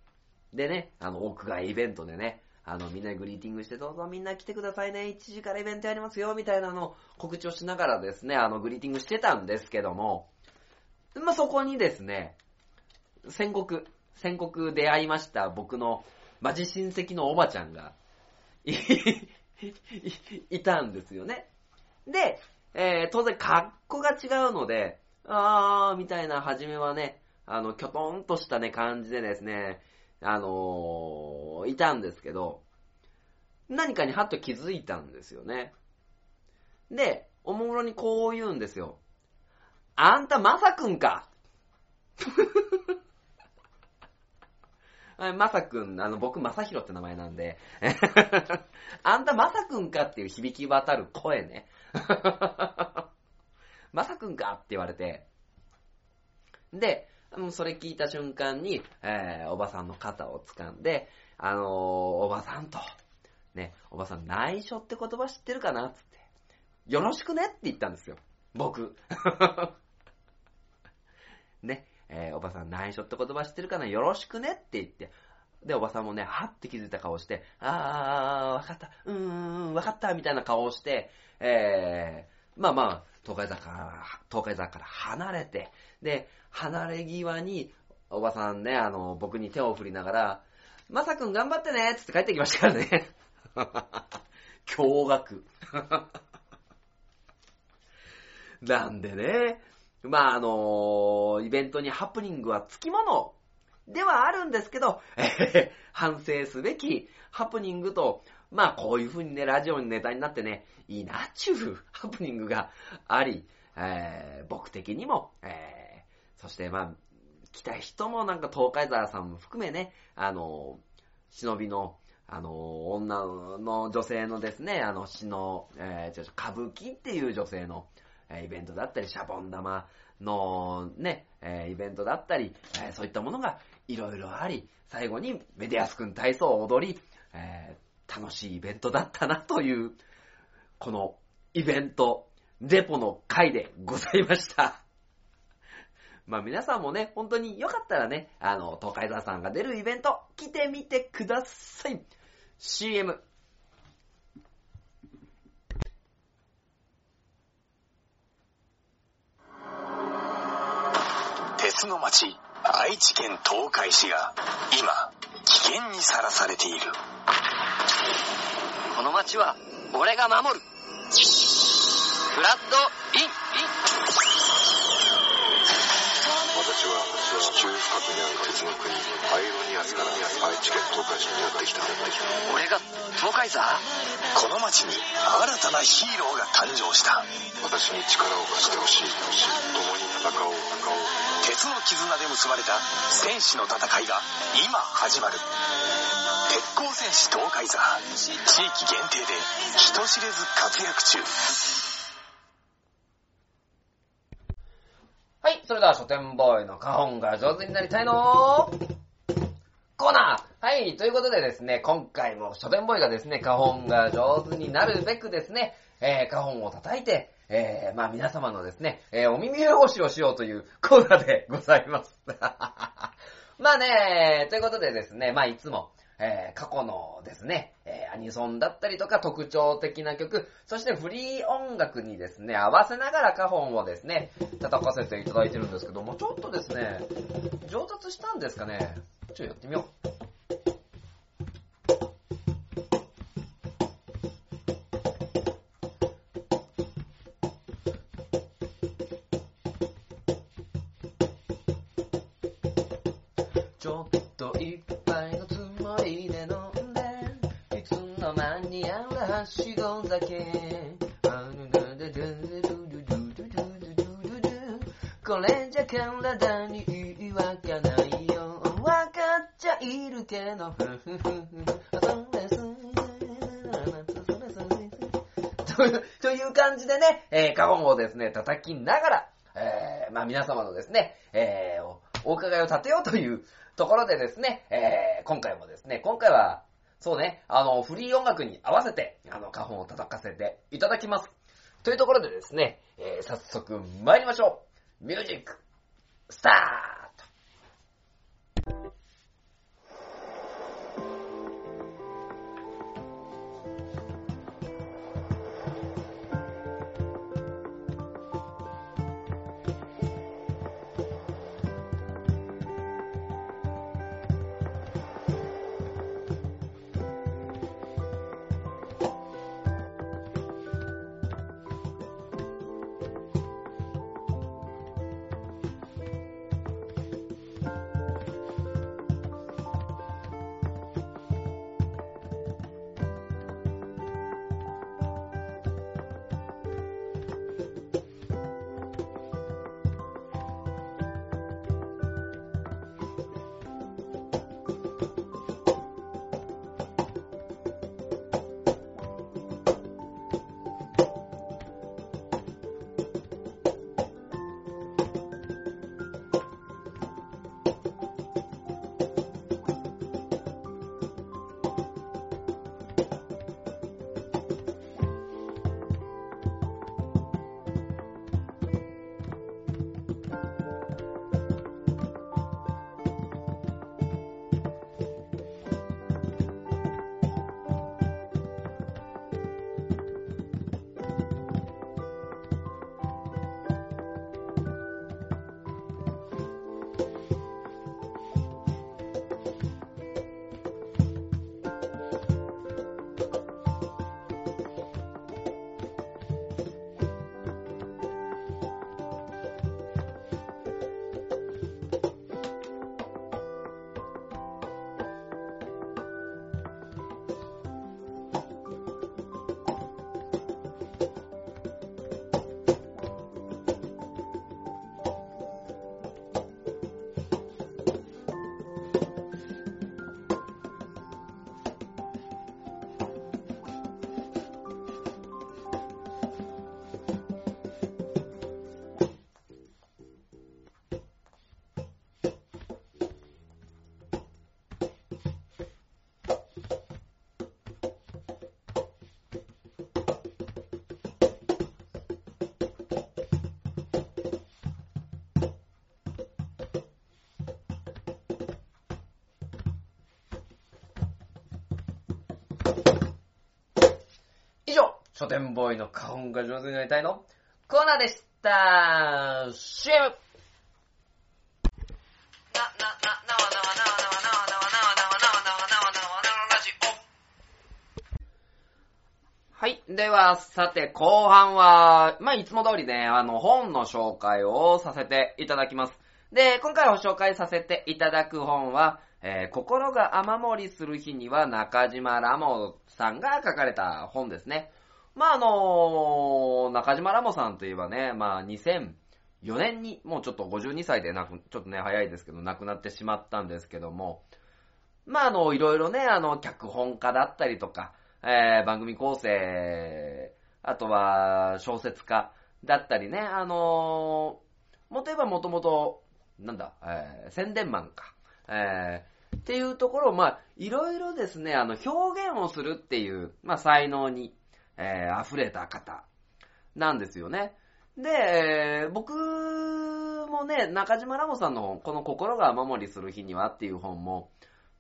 でね、あの、屋外イベントでね、あの、みんなグリーティングして、どうぞみんな来てくださいね、1時からイベントやりますよ、みたいなのを告知をしながらですね、あの、グリーティングしてたんですけども、まあ、そこにですね、戦国、戦国出会いました僕のマジ親戚のおばちゃんがい、いたんですよね。で、えー、当然格好が違うので、あー、みたいな、初めはね、あの、きょとんとしたね、感じでですね、あのー、いたんですけど、何かにはっと気づいたんですよね。で、おもむろにこう言うんですよ。あんたまさくんかまさくん、あの、僕、まさひろって名前なんで あんたまさくんかっていう響き渡る声ね。まさくんかって言われて。で、それ聞いた瞬間に、えー、おばさんの肩を掴んで、あのー、おばさんと、ね、おばさん内緒って言葉知ってるかなつって、よろしくねって言ったんですよ。僕。ね、えー、おばさん内緒って言葉知ってるかな？よろしくねって言って、で、おばさんもね、はって気づいた顔して、あー、わかった、うーん、わかった、みたいな顔をして、えー、まあまあ、東海坂から、東海坂から離れて、で、離れ際に、おばさんね、あの、僕に手を振りながら、まさくん頑張ってねつって帰ってきましたからね。驚愕。なんでね、まああのイベントにハプニングはつきものではあるんですけど、えー、反省すべきハプニングと、まあこういう風にね、ラジオにネタになってね、いいなっちゅう ハプニングがあり、えー、僕的にも、えー、そしてまあ、来た人もなんか東海沢さんも含めね、あの、忍びの、あの、女の女性のですね、あの、詩の、えー、歌舞伎っていう女性の、えイベントだったり、シャボン玉のね、えイベントだったり、えそういったものがいろいろあり、最後にメディアス君体操を踊り、えー、楽しいイベントだったなという、このイベント、レポの回でございました。まあ皆さんもね、本当によかったらね、あの、東海沢さんが出るイベント、来てみてください。CM。鉄の町、愛知県東海市が今、危険にさらされている。この町は、俺が守る。フラッドイン私は地中深くにある鉄の国アイロニアスから愛知県東海市にやってきた俺が東海座？この町に新たなヒーローが誕生した。私に力を貸してほしい。共に戦おう戦おう。鉄の絆で結ばれた戦士の戦いが今始まる。鉄鋼戦士東海座。地域限定で人知れず活躍中はい、それでは書店ボーイの花本が上手になりたいのコーナーはい、ということでですね、今回も書店ボーイがですね、花本が上手になるべくですね、えー、花本を叩いて、えー、まあ皆様のですね、えー、お耳汚しをしようという コーナーでございます。まあね、ということでですね、まあいつも、えー、過去のですね、えー、アニソンだったりとか特徴的な曲、そしてフリー音楽にですね、合わせながらカホンをですね、叩かせていただいてるんですけども、ちょっとですね、上達したんですかね？ちょっとやってみよう。をですね、叩きながら、えー、まあ皆様のですね、えー、お伺いを立てようというところでですね、えー、今回もですね、今回は、そうね、あの、フリー音楽に合わせて、あの、花本を叩かせていただきます。というところでですね、えー、早速参りましょう。ミュージック、スター書店ボーイの花本が上手になりたいの？コーナーでした。CM! はい。では、さて、後半は、まあ、いつも通りね、あの、本の紹介をさせていただきます。で、今回ご紹介させていただく本は、えー心が雨漏りする日には中島ラモさんが書かれた本ですね。まあ、あの中島ラモさんといえばね、まあ、2004年に、もうちょっと52歳で亡く、ちょっとね、早いですけど、亡くなってしまったんですけども、まあ、あの、いろいろね、あの、脚本家だったりとか、えー番組構成、あとは小説家だったりね、あのー、もといえばもともと、なんだ、えー宣伝マンか、えーっていうところを、まあ、いろいろですね、あの、表現をするっていう、まあ、才能に、えー溢れた方なんですよね。で、僕もね、中島ラモさんの、この心が雨漏りする日にはっていう本も、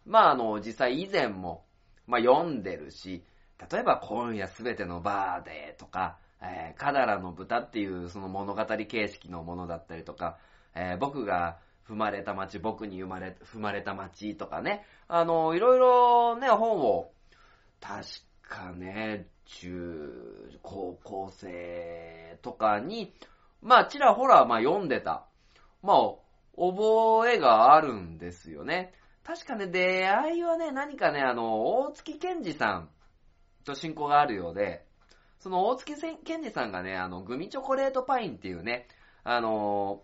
まあ、あの、実際以前も、まあ、読んでるし、例えば今夜すべてのバーでとか、えーカダラの豚っていうその物語形式のものだったりとか、えー僕が踏まれた街、僕に生まれ、踏まれた街とかね、あの、いろいろね、本を、確かね、中、高校生とかに、まあ、ちらほら、まあ、読んでた。まあ、覚えがあるんですよね。確かね、出会いはね、何かね、あの、大月健二さんと親交があるようで、その大月健二さんがね、あの、グミチョコレートパインっていうね、あの、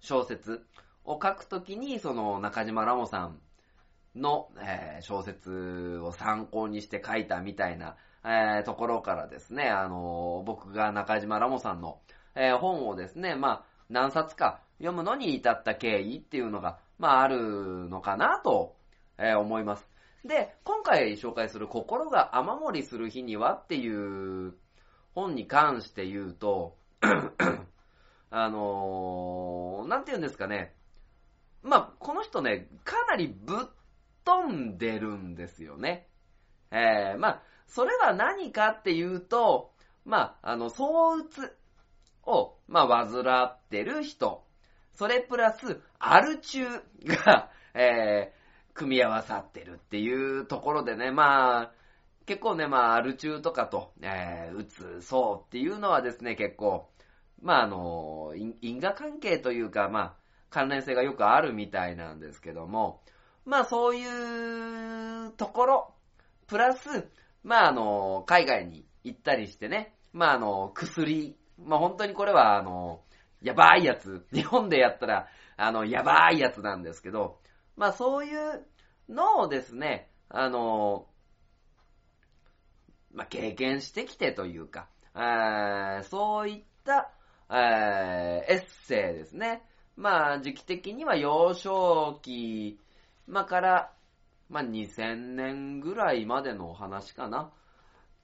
小説を書くときに、その中島ラモさんの、えー小説を参考にして書いたみたいな、えーところからですね、あの、僕が中島ラモさんの、えー本をですね、まあ、何冊か読むのに至った経緯っていうのが、まあ、あるのかなと、え思います。で、今回紹介する心が雨漏りする日にはっていう本に関して言うと、あのーなんて言うんですかね。まあ、この人ね、かなりぶっ飛んでるんですよね。えー、まあ、それは何かっていうと、まあ、あの、躁うつを、まあ、患ってる人。それプラス、アル中が、えー、組み合わさってるっていうところでね、まあ、結構ね、まあ、アル中とかと、えー、うつ、そうっていうのはですね、結構、まあ、あの、因因果関係というか、まあ、関連性がよくあるみたいなんですけども、まあ、そういうところ、プラス、まあ、あの、海外に行ったりしてね、まあ、あの、薬、まあ、本当にこれは、あの、やばいやつ、日本でやったら、あの、やばいやつなんですけど、まあ、そういうのをですね、あの、まあ、経験してきてというか、あそういった、えエッセイですね。まあ、時期的には幼少期、まあ、から、まあ、2000年ぐらいまでのお話かな。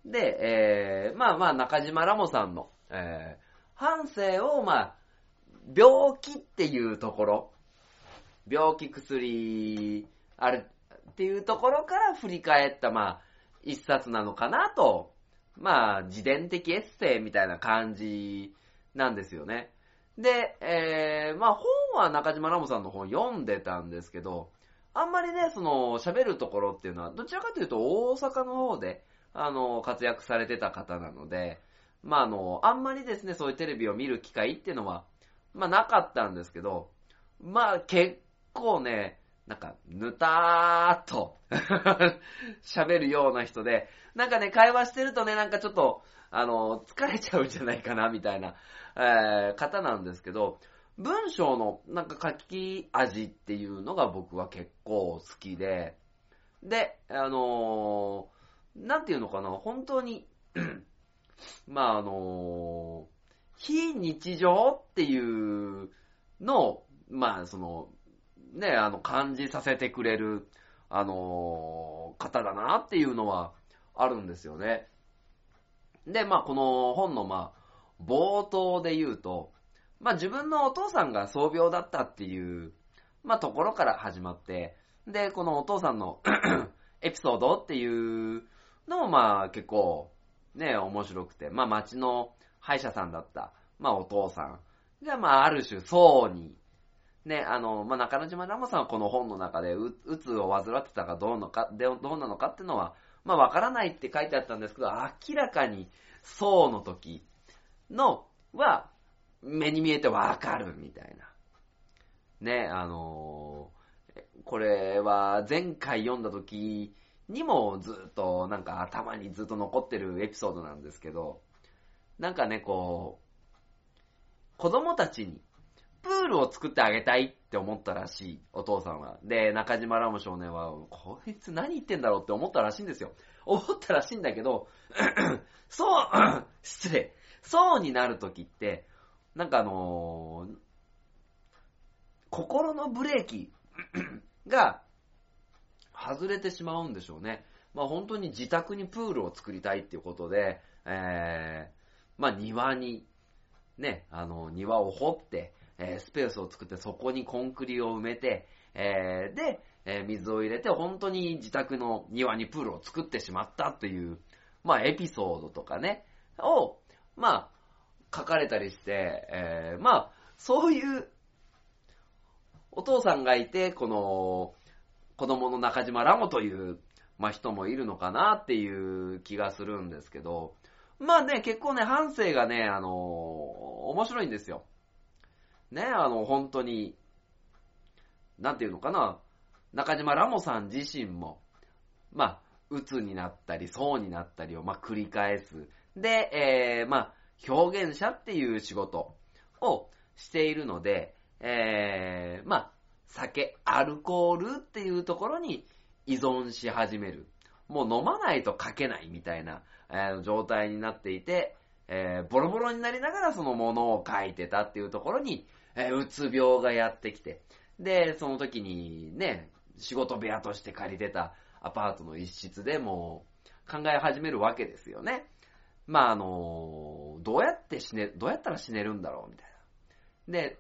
で、えーまあまあ、中島ラモさんの、えー半生を、まあ、病気っていうところ、病気薬、あるっていうところから振り返った、まあ、一冊なのかなと、まあ、自伝的エッセイみたいな感じなんですよね。で、えー、まあ本は中島ラモさんの本読んでたんですけど、あんまりね、その、喋るところっていうのは、どちらかというと大阪の方で、あの、活躍されてた方なので、まああの、あんまりですね、そういうテレビを見る機会っていうのは、まあなかったんですけど、まあ結構ね、なんか、ぬたーっと 喋るような人で、なんかね、会話してるとね、なんかちょっと、あの、疲れちゃうんじゃないかな、みたいな、えー方なんですけど、文章のなんか書き味っていうのが僕は結構好きで、で、あのーなんていうのかな、本当に、まああのー非日常っていうのを、まあその、ね、あの、感じさせてくれる、あのー方だなっていうのはあるんですよね。で、まあこの本の、まあ、冒頭で言うと、まあ自分のお父さんが創病だったっていう、まあところから始まって、で、このお父さんの エピソードっていうのもまあ結構ね、面白くて、まあ町の歯医者さんだった、まあお父さんがまあある種層に、ね、あの、まあ中之島ラモさんはこの本の中でう、うつを患ってたかどうのか、でどうなのかっていうのは、まあわからないって書いてあったんですけど、明らかに層の時のは、目に見えてわかるみたいな。ね、あのこれは前回読んだ時にもずっとなんか頭にずっと残ってるエピソードなんですけど、なんかね、こう、子供たちにプールを作ってあげたいって思ったらしい、お父さんは。で、中島ラム少年は、こいつ何言ってんだろうって思ったらしいんですよ。思ったらしいんだけど、そう、失礼。そうになるときって、なんかあのー心のブレーキ が外れてしまうんでしょうね。まあ本当に自宅にプールを作りたいっていうことで、えー、まあ庭に、ね、あの、庭を掘って、えースペースを作ってそこにコンクリを埋めて、えーで、えー水を入れて本当に自宅の庭にプールを作ってしまったという、まあエピソードとかね、を、まあ、書かれたりして、えーまあ、そういうお父さんがいて、この、子供の中島ラモという、まあ、人もいるのかなっていう気がするんですけど、まあね、結構ね、半生がね、あの、面白いんですよ。ね、あの、本当に、なんていうのかな、中島ラモさん自身も、まあ、鬱になったり、そうになったりを、まあ、繰り返す。で、えー、まあ、表現者っていう仕事をしているので、えー、まあ、酒、アルコールっていうところに依存し始める。もう飲まないと書けないみたいな、えー状態になっていて、えーボロボロになりながらそのものを書いてたっていうところに、えーうつ病がやってきて、で、その時にね、仕事部屋として借りてたアパートの一室でもう考え始めるわけですよね。まあ、あの、どうやって死ね、どうやったら死ねるんだろうみたいな。で、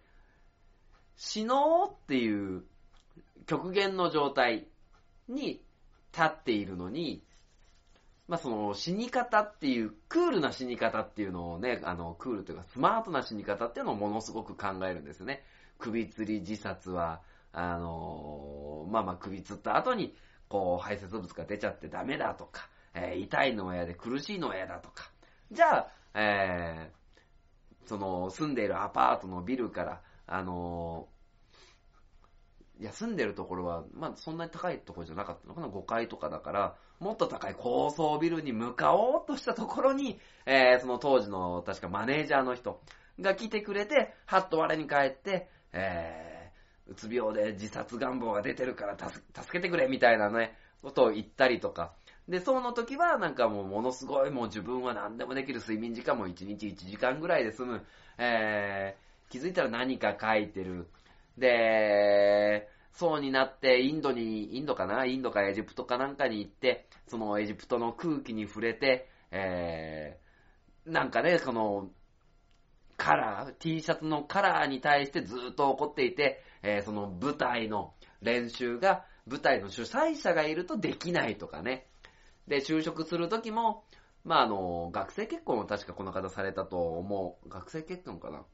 死のうっていう極限の状態に立っているのに、まあその死に方っていう、クールな死に方っていうのをね、あの、クールというかスマートな死に方っていうのをものすごく考えるんですね。首吊り自殺は、あの、まあまあ首吊った後に、こう排泄物が出ちゃってダメだとか、えー痛いのは嫌で苦しいのは嫌だとか。じゃあ、えーその住んでいるアパートのビルから、あのいや、住んでるところは、まあ、そんなに高いところじゃなかったのかな ?5 階とかだから、もっと高い高層ビルに向かおうとしたところに、えーその当時の、確かマネージャーの人が来てくれて、はっと我に返って、えー、うつ病で自殺願望が出てるから助助けてくれみたいなね、ことを言ったりとか。で、その時はなんかもうものすごいもう自分は何でもできる睡眠時間も1日1時間ぐらいで済む。えー、気づいたら何か書いてる。で、そうになって、インドに、インドかな？インドかエジプトかなんかに行って、そのエジプトの空気に触れて、えー、なんかね、この、カラー、T シャツのカラーに対してずっと怒っていて、えーその舞台の練習が、舞台の主催者がいるとできないとかね。で、就職するときも、まあ、あの、学生結婚を確かこの方されたと思う。学生結婚かな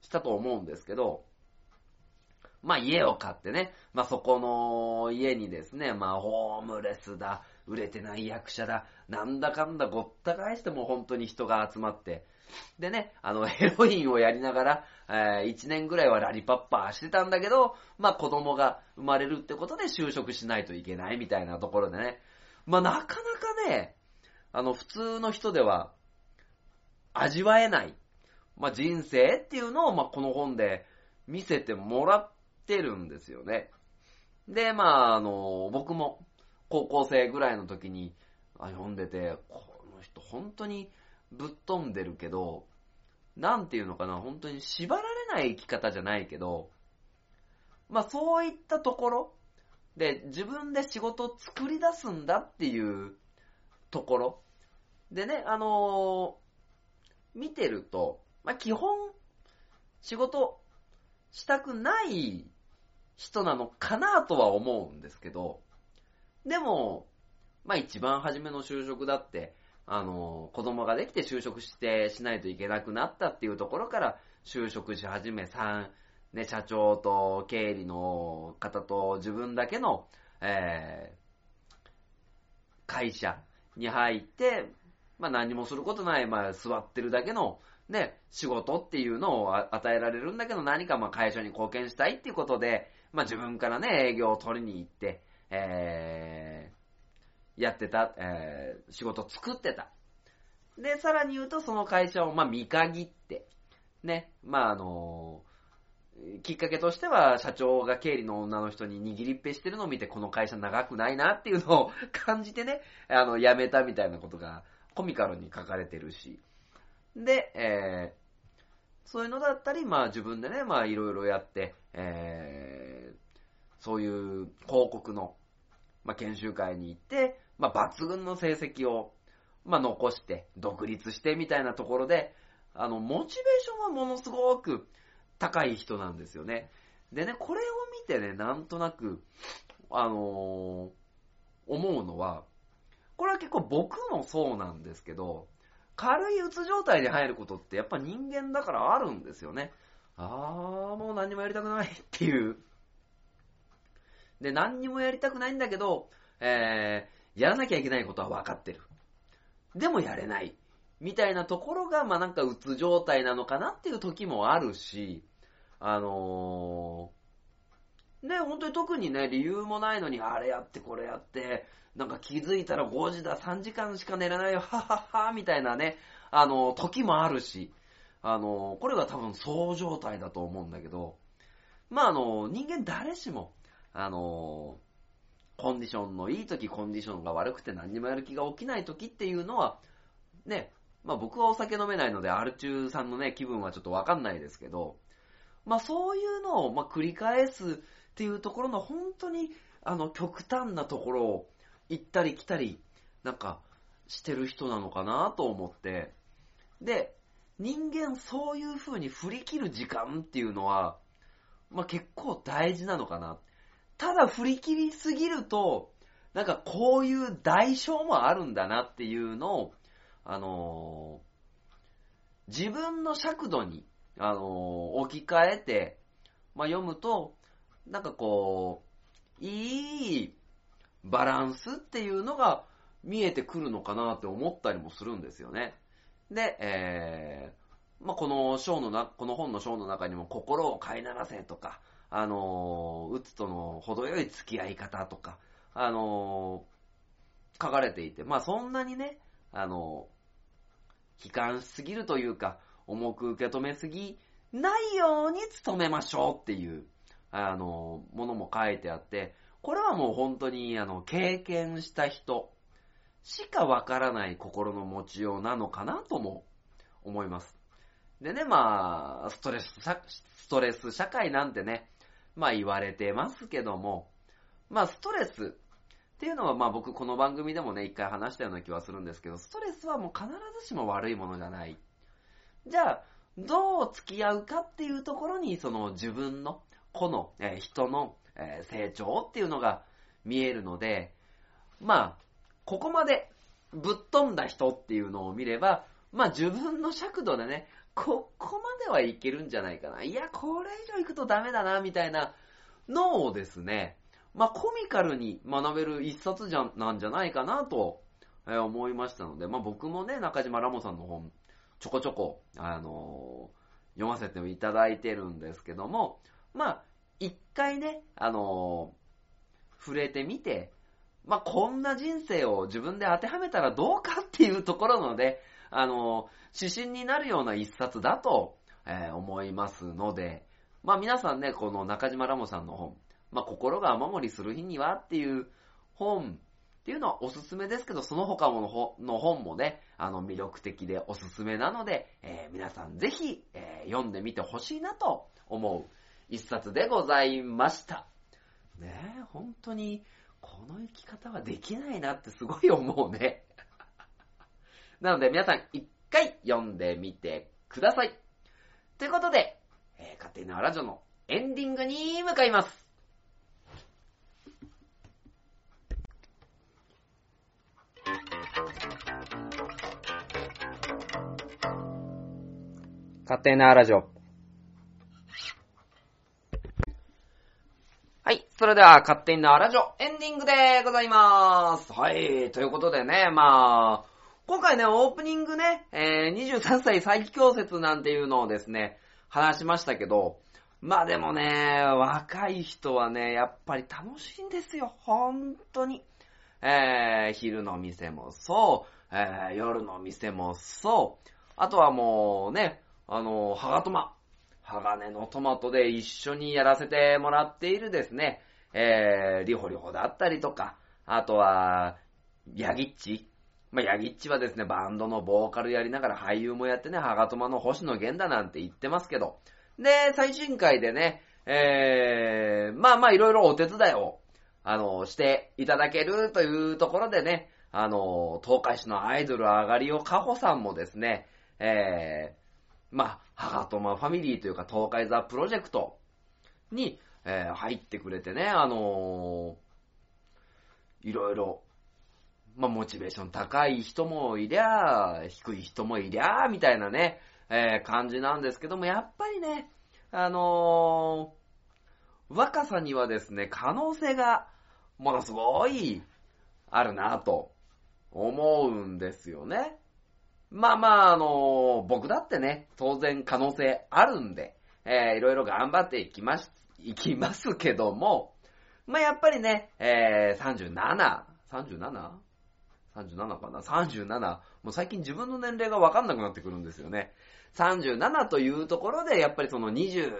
したと思うんですけど、まあ家を買ってね、まあそこの家にですね、まあホームレスだ、売れてない役者だ、なんだかんだごった返しても本当に人が集まって、でね、あのヘロインをやりながら、え1年ぐらいはラリパッパーしてたんだけど、まあ子供が生まれるってことで就職しないといけないみたいなところでね、まあなかなかね、あの普通の人では味わえない、まあ人生っていうのを、まあこの本で見せてもらってるんですよね。で、まあ、あの、僕も高校生ぐらいの時にあ読んでて、この人本当にぶっ飛んでるけど、なんていうのかな、本当に縛られない生き方じゃないけど、まあそういったところで自分で仕事を作り出すんだっていうところ。でね、あの見てると、まあ基本仕事したくない人なのかなとは思うんですけど、でも、まあ一番初めの就職だって、あの、子供ができて就職してしないといけなくなったっていうところから就職し始め、3、ね、社長と経理の方と自分だけの、えー会社に入って、まあ何もすることない、まあ座ってるだけの、ね、仕事っていうのを与えられるんだけど、何かまあ会社に貢献したいっていうことで、まあ自分からね、営業を取りに行って、えーやってた、えー仕事作ってた。で、さらに言うと、その会社を、まあ、見限って、ね、まあ、あのきっかけとしては、社長が経理の女の人に握りっぺしてるのを見て、この会社長くないなっていうのを感じてね、あの、辞めたみたいなことがコミカルに書かれてるし。で、えーそういうのだったり、まあ自分でね、まあいろいろやって、えーそういう広告の、まあ研修会に行って、まあ抜群の成績を、まあ残して、独立してみたいなところで、あの、モチベーションはものすごく高い人なんですよね。でね、これを見てね、なんとなく、あのー思うのは、これは結構僕もそうなんですけど、軽いうつ状態に入ることってやっぱ人間だからあるんですよね。あー、もう何にもやりたくないっていう。で、何にもやりたくないんだけど、えー、やらなきゃいけないことは分かってる。でもやれない。みたいなところが、まあなんかうつ状態なのかなっていう時もあるし、あのー、ね、本当に特にね、理由もないのに、あれやってこれやって、なんか気づいたら5時だ、3時間しか寝れないよ、ははは、みたいなね、あの、時もあるし、あの、これが多分そう状態だと思うんだけど、まああの、人間誰しも、あの、コンディションのいい時、コンディションが悪くて何にもやる気が起きない時っていうのは、ね、まあ僕はお酒飲めないので、アル中さんのね、気分はちょっとわかんないですけど、まあそういうのを、ま繰り返すっていうところの本当に、あの、極端なところを行ったり来たり、なんか、してる人なのかなと思って、で、人間そういう風に振り切る時間っていうのは、まあ結構大事なのかな。ただ振り切りすぎると、なんかこういう代償もあるんだなっていうのを、あのー自分の尺度に、あの置き換えて、まあ読むと、なんかこう、いいバランスっていうのが見えてくるのかなって思ったりもするんですよね。で、えー、まあ、この章のな、この本の章の中にも心を飼いならせとか、あのー、うつとの程よい付き合い方とか、あのー書かれていて、まあ、そんなにね、あの悲観しすぎるというか、重く受け止めすぎないように努めましょうっていう、あのものも書いてあって、これはもう本当に、あの、経験した人しかわからない心の持ちようなのかなとも思います。でね、まあ、ストレス、ストレス社会なんてね、まあ言われてますけども、まあストレスっていうのはまあ僕この番組でもね、一回話したような気はするんですけど、ストレスはもう必ずしも悪いものじゃない。じゃあ、どう付き合うかっていうところに、その自分の、個の、えー人の、えー成長っていうのが見えるので、まあ、ここまでぶっ飛んだ人っていうのを見れば、まあ自分の尺度でね、ここまではいけるんじゃないかな。いや、これ以上行くとダメだな、みたいなのをですね、まあコミカルに学べる一冊じゃなんじゃないかなと、え思いましたので、まあ僕もね、中島ラモさんの本、ちょこちょこ、あのー読ませていただいてるんですけども、まあ、一回ね、あのー触れてみて、まあ、こんな人生を自分で当てはめたらどうかっていうところので、あのー指針になるような一冊だと、えー思いますので、まあ皆さんね、この中島ラモさんの本、まあ心が雨漏りする日にはっていう本っていうのはおすすめですけど、その他のの本もね、あの魅力的でおすすめなので、えー皆さんぜひ、えー読んでみてほしいなと思う一冊でございました。ねえ、本当に、この生き方はできないなってすごい思うね。なので皆さん一回読んでみてください。ということで、えー、勝手にラジオのエンディングに向かいます。勝手なラジオ。はい。それでは、勝手になラジオ、エンディングでございます。はい。ということでね、まあ、今回ね、オープニングね、えー、23歳再起教説なんていうのをですね、話しましたけど、まあでもね、若い人はね、やっぱり楽しいんですよ。本当に。えー、昼の店もそう、えー、夜の店もそう、あとはもうね、あの、ハガトマ。鋼のトマトで一緒にやらせてもらっているですね、えー、リホリホだったりとか、あとは、ヤギッチ。まあ、ヤギッチはですね、バンドのボーカルやりながら俳優もやってね、ハガトマの星野源だなんて言ってますけど、で、最新回でね、えー、まあまあいろいろお手伝いを、あの、していただけるというところでね、あの、東海市のアイドル上がりをカホさんもですね、えー、まあ、母とまファミリーというか東海ザプロジェクトに、えー入ってくれてね、あのーいろいろ、まあ、モチベーション高い人もいりゃ、低い人もいりゃ、みたいなね、えー感じなんですけども、やっぱりね、あのー若さにはですね、可能性が、ものすごい、あるなと、思うんですよね。まあまあ、あの僕だってね、当然可能性あるんで、えーいろいろ頑張っていきます、いきますけども、まあやっぱりね、えー、37、37? 37かな ?37。もう最近自分の年齢がわかんなくなってくるんですよね。37というところで、やっぱりその20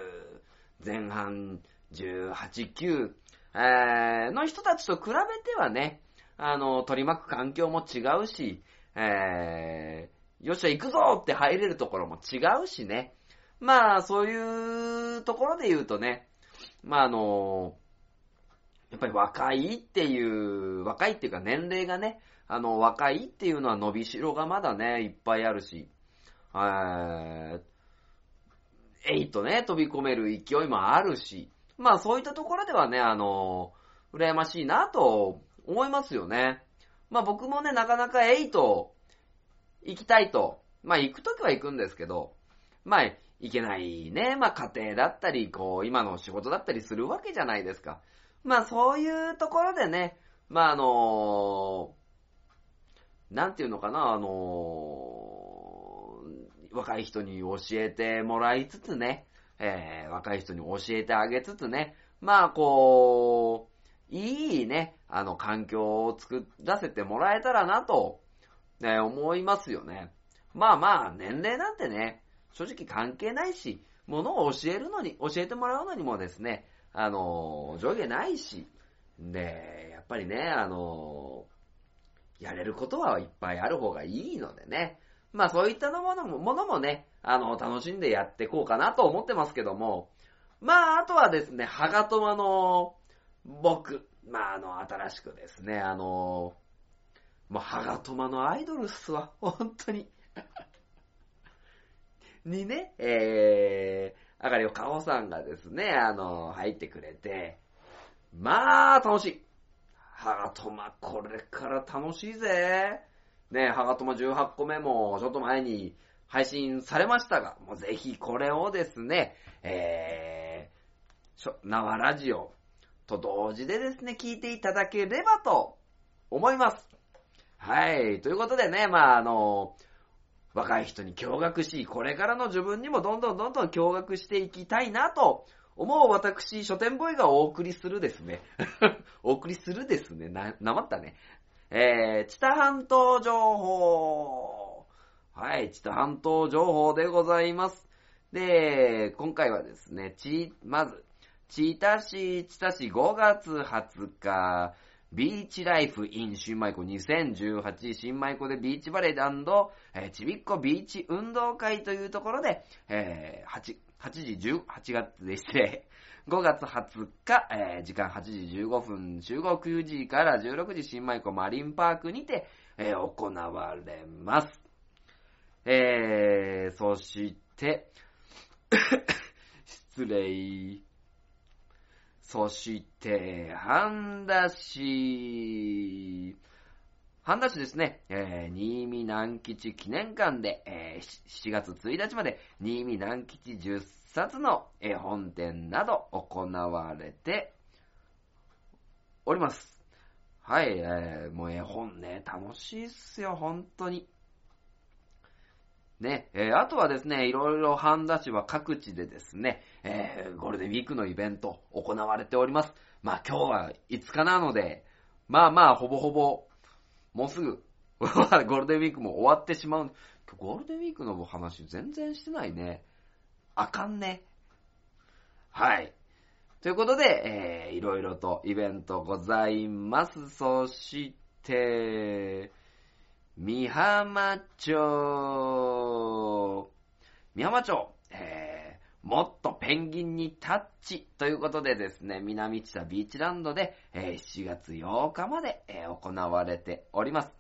前半、18、9、えーの人たちと比べてはね、あの、取り巻く環境も違うし、えー、よっしゃ行くぞって入れるところも違うしね。まあ、そういうところで言うとね、まああの、やっぱり若いっていう、若いっていうか年齢がね、あの、若いっていうのは伸びしろがまだね、いっぱいあるし、えー、えいとね、飛び込める勢いもあるし、まあそういったところではね、あの、羨ましいなと思いますよね。まあ僕もね、なかなかエイト行きたいと、まあ行くときは行くんですけど、まあ行けないね、まあ家庭だったり、こう、今の仕事だったりするわけじゃないですか。まあそういうところでね、まああのなんていうのかな、あの若い人に教えてもらいつつね、えー、若い人に教えてあげつつね、まあこう、いいね、あの環境を作らせてもらえたらなと、ね、思いますよね。まあまあ、年齢なんてね、正直関係ないし、ものを教えるのに、教えてもらうのにもですね、あの、上下ないし、で、やっぱりね、あの、やれることはいっぱいある方がいいのでね、まあそういったのものも、ものもね、あの、楽しんでやっていこうかなと思ってますけども、まああとはですね、ハガトマの、僕、まああの、新しくですね、あの、もうハガトマのアイドルっすわ、本当に。にね、えー、あがりおかおさんがですね、あの、入ってくれて、まあ、楽しい。ハガトマ、これから楽しいぜ。ね、ハガトマ18個目もちょっと前に配信されましたが、もうぜひこれをですね、えー、しょ、縄ラジオと同時でですね、聞いていただければと思います。はい。ということでね、まあ、あの、若い人に驚愕し、これからの自分にもどんどんどんどん驚愕していきたいなと思う私、書店ボーイがお送りするですね。お送りするですね。な、なまったね。えー、知多半島情報。はい、知多半島情報でございます。で、今回はですね、ち、まず、千田市、千田市5月20日、ビーチライフ in 新米湖2018新米湖でビーチバレーえーちびっこビーチ運動会というところで、えー、8、8時18月で失礼。5月20日、えー時間8時15分、集合9時から16時新米湖マリンパークにて、えー行われます。えー、そして、失礼。そして、半田市、半田市ですね、えー、新見南吉記念館で、えー、7月1日まで、新見南吉10冊の絵本展など行われております。はい、えー、もう絵本ね、楽しいっすよ、本当に。ね、えー、あとはですね、いろいろ半田市は各地でですね、えー、ゴールデンウィークのイベント行われております。まあ今日は5日なので、まあまあほぼほぼ、もうすぐ、ゴールデンウィークも終わってしまう。ゴールデンウィークの話全然してないね。あかんね。はい。ということで、えー、いろいろとイベントございます。そして、美浜町、美浜町、えー、もっとペンギンにタッチということでですね、南知多ビーチランドで、えー、7月8日まで、えー、行われております。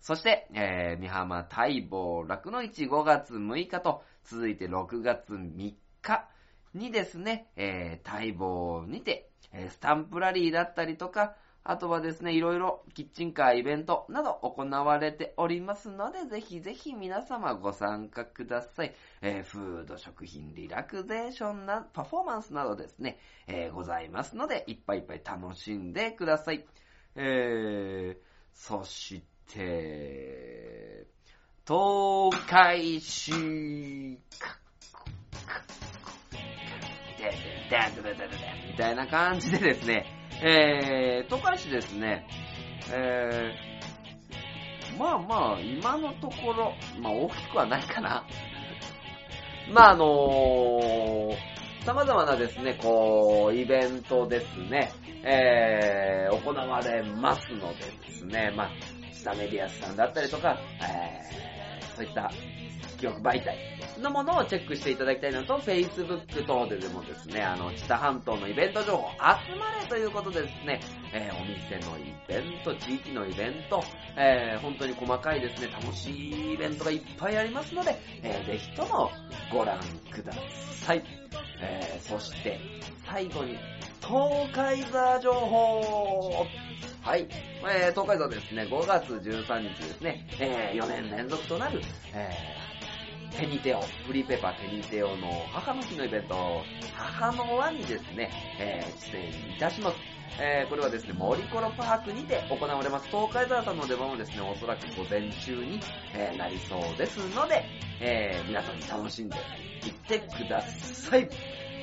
そして、えー、美浜待望楽の市5月6日と続いて6月3日にですね、えー、待望にて、えー、スタンプラリーだったりとか、あとはですね、いろいろキッチンカーイベントなど行われておりますので、ぜひぜひ皆様ご参加ください。えー、フード、食品、リラクゼーションな、パフォーマンスなどですね、えー、ございますので、いっぱいいっぱい楽しんでください。えー、そして、東海市、みたいな感じでですね、えー、東海市ですね、えー、まあまあ、今のところ、まあ大きくはないかな。まああのー、様々なですね、こう、イベントですね、えー、行われますのでですね、まあ、スタメディアスさんだったりとか、えー、そういった記憶媒体のものをチェックしていただきたいのと、Facebook 等ででもですね、あの、知多半島のイベント情報集まれということでですね、えー、お店のイベント、地域のイベント、えー、本当に細かいですね、楽しいイベントがいっぱいありますので、えー、ぜひともご覧ください。えー、そして、最後に、東海座情報はい。えー、東海座ですね、5月13日ですね、えー、4年連続となる、えー、テニテオ、フリーペーパーテニテオの母の日のイベント、母の輪にですね、えー、出演いたします。えー、これはですね、森コロパークにて行われます。東海沢さんの出番もですね、おそらく午前中に、えー、なりそうですので、えー、皆さんに楽しんでいってください。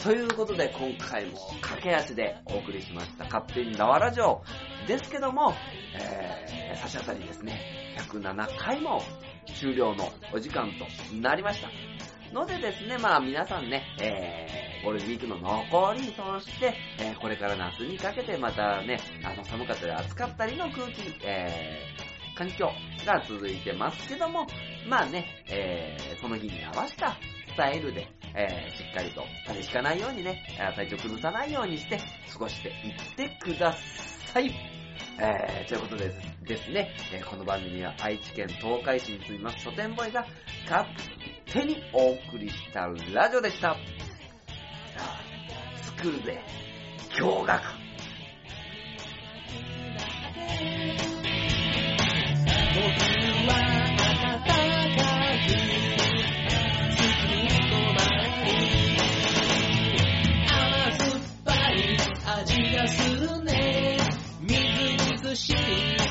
ということで、今回も駆け足でお送りしました、勝手に縄ラジオですけども、えー、差し当たりですね、107回も終了のお時間となりました。のでですね、まあ皆さんね、えー、ゴールデンウィークの残り、そして、えー、これから夏にかけてまたね、あの寒かったり暑かったりの空気、えー、環境が続いてますけども、まあね、えー、その日に合わせたスタイルで、えー、しっかりと風邪ひかないようにね、体調崩さないようにして過ごしていってください。えー、ということでですね、えー、この番組は愛知県東海市に住みます書店ボーイが勝手にお送りしたラジオでした。作るぜ、驚愕。味がす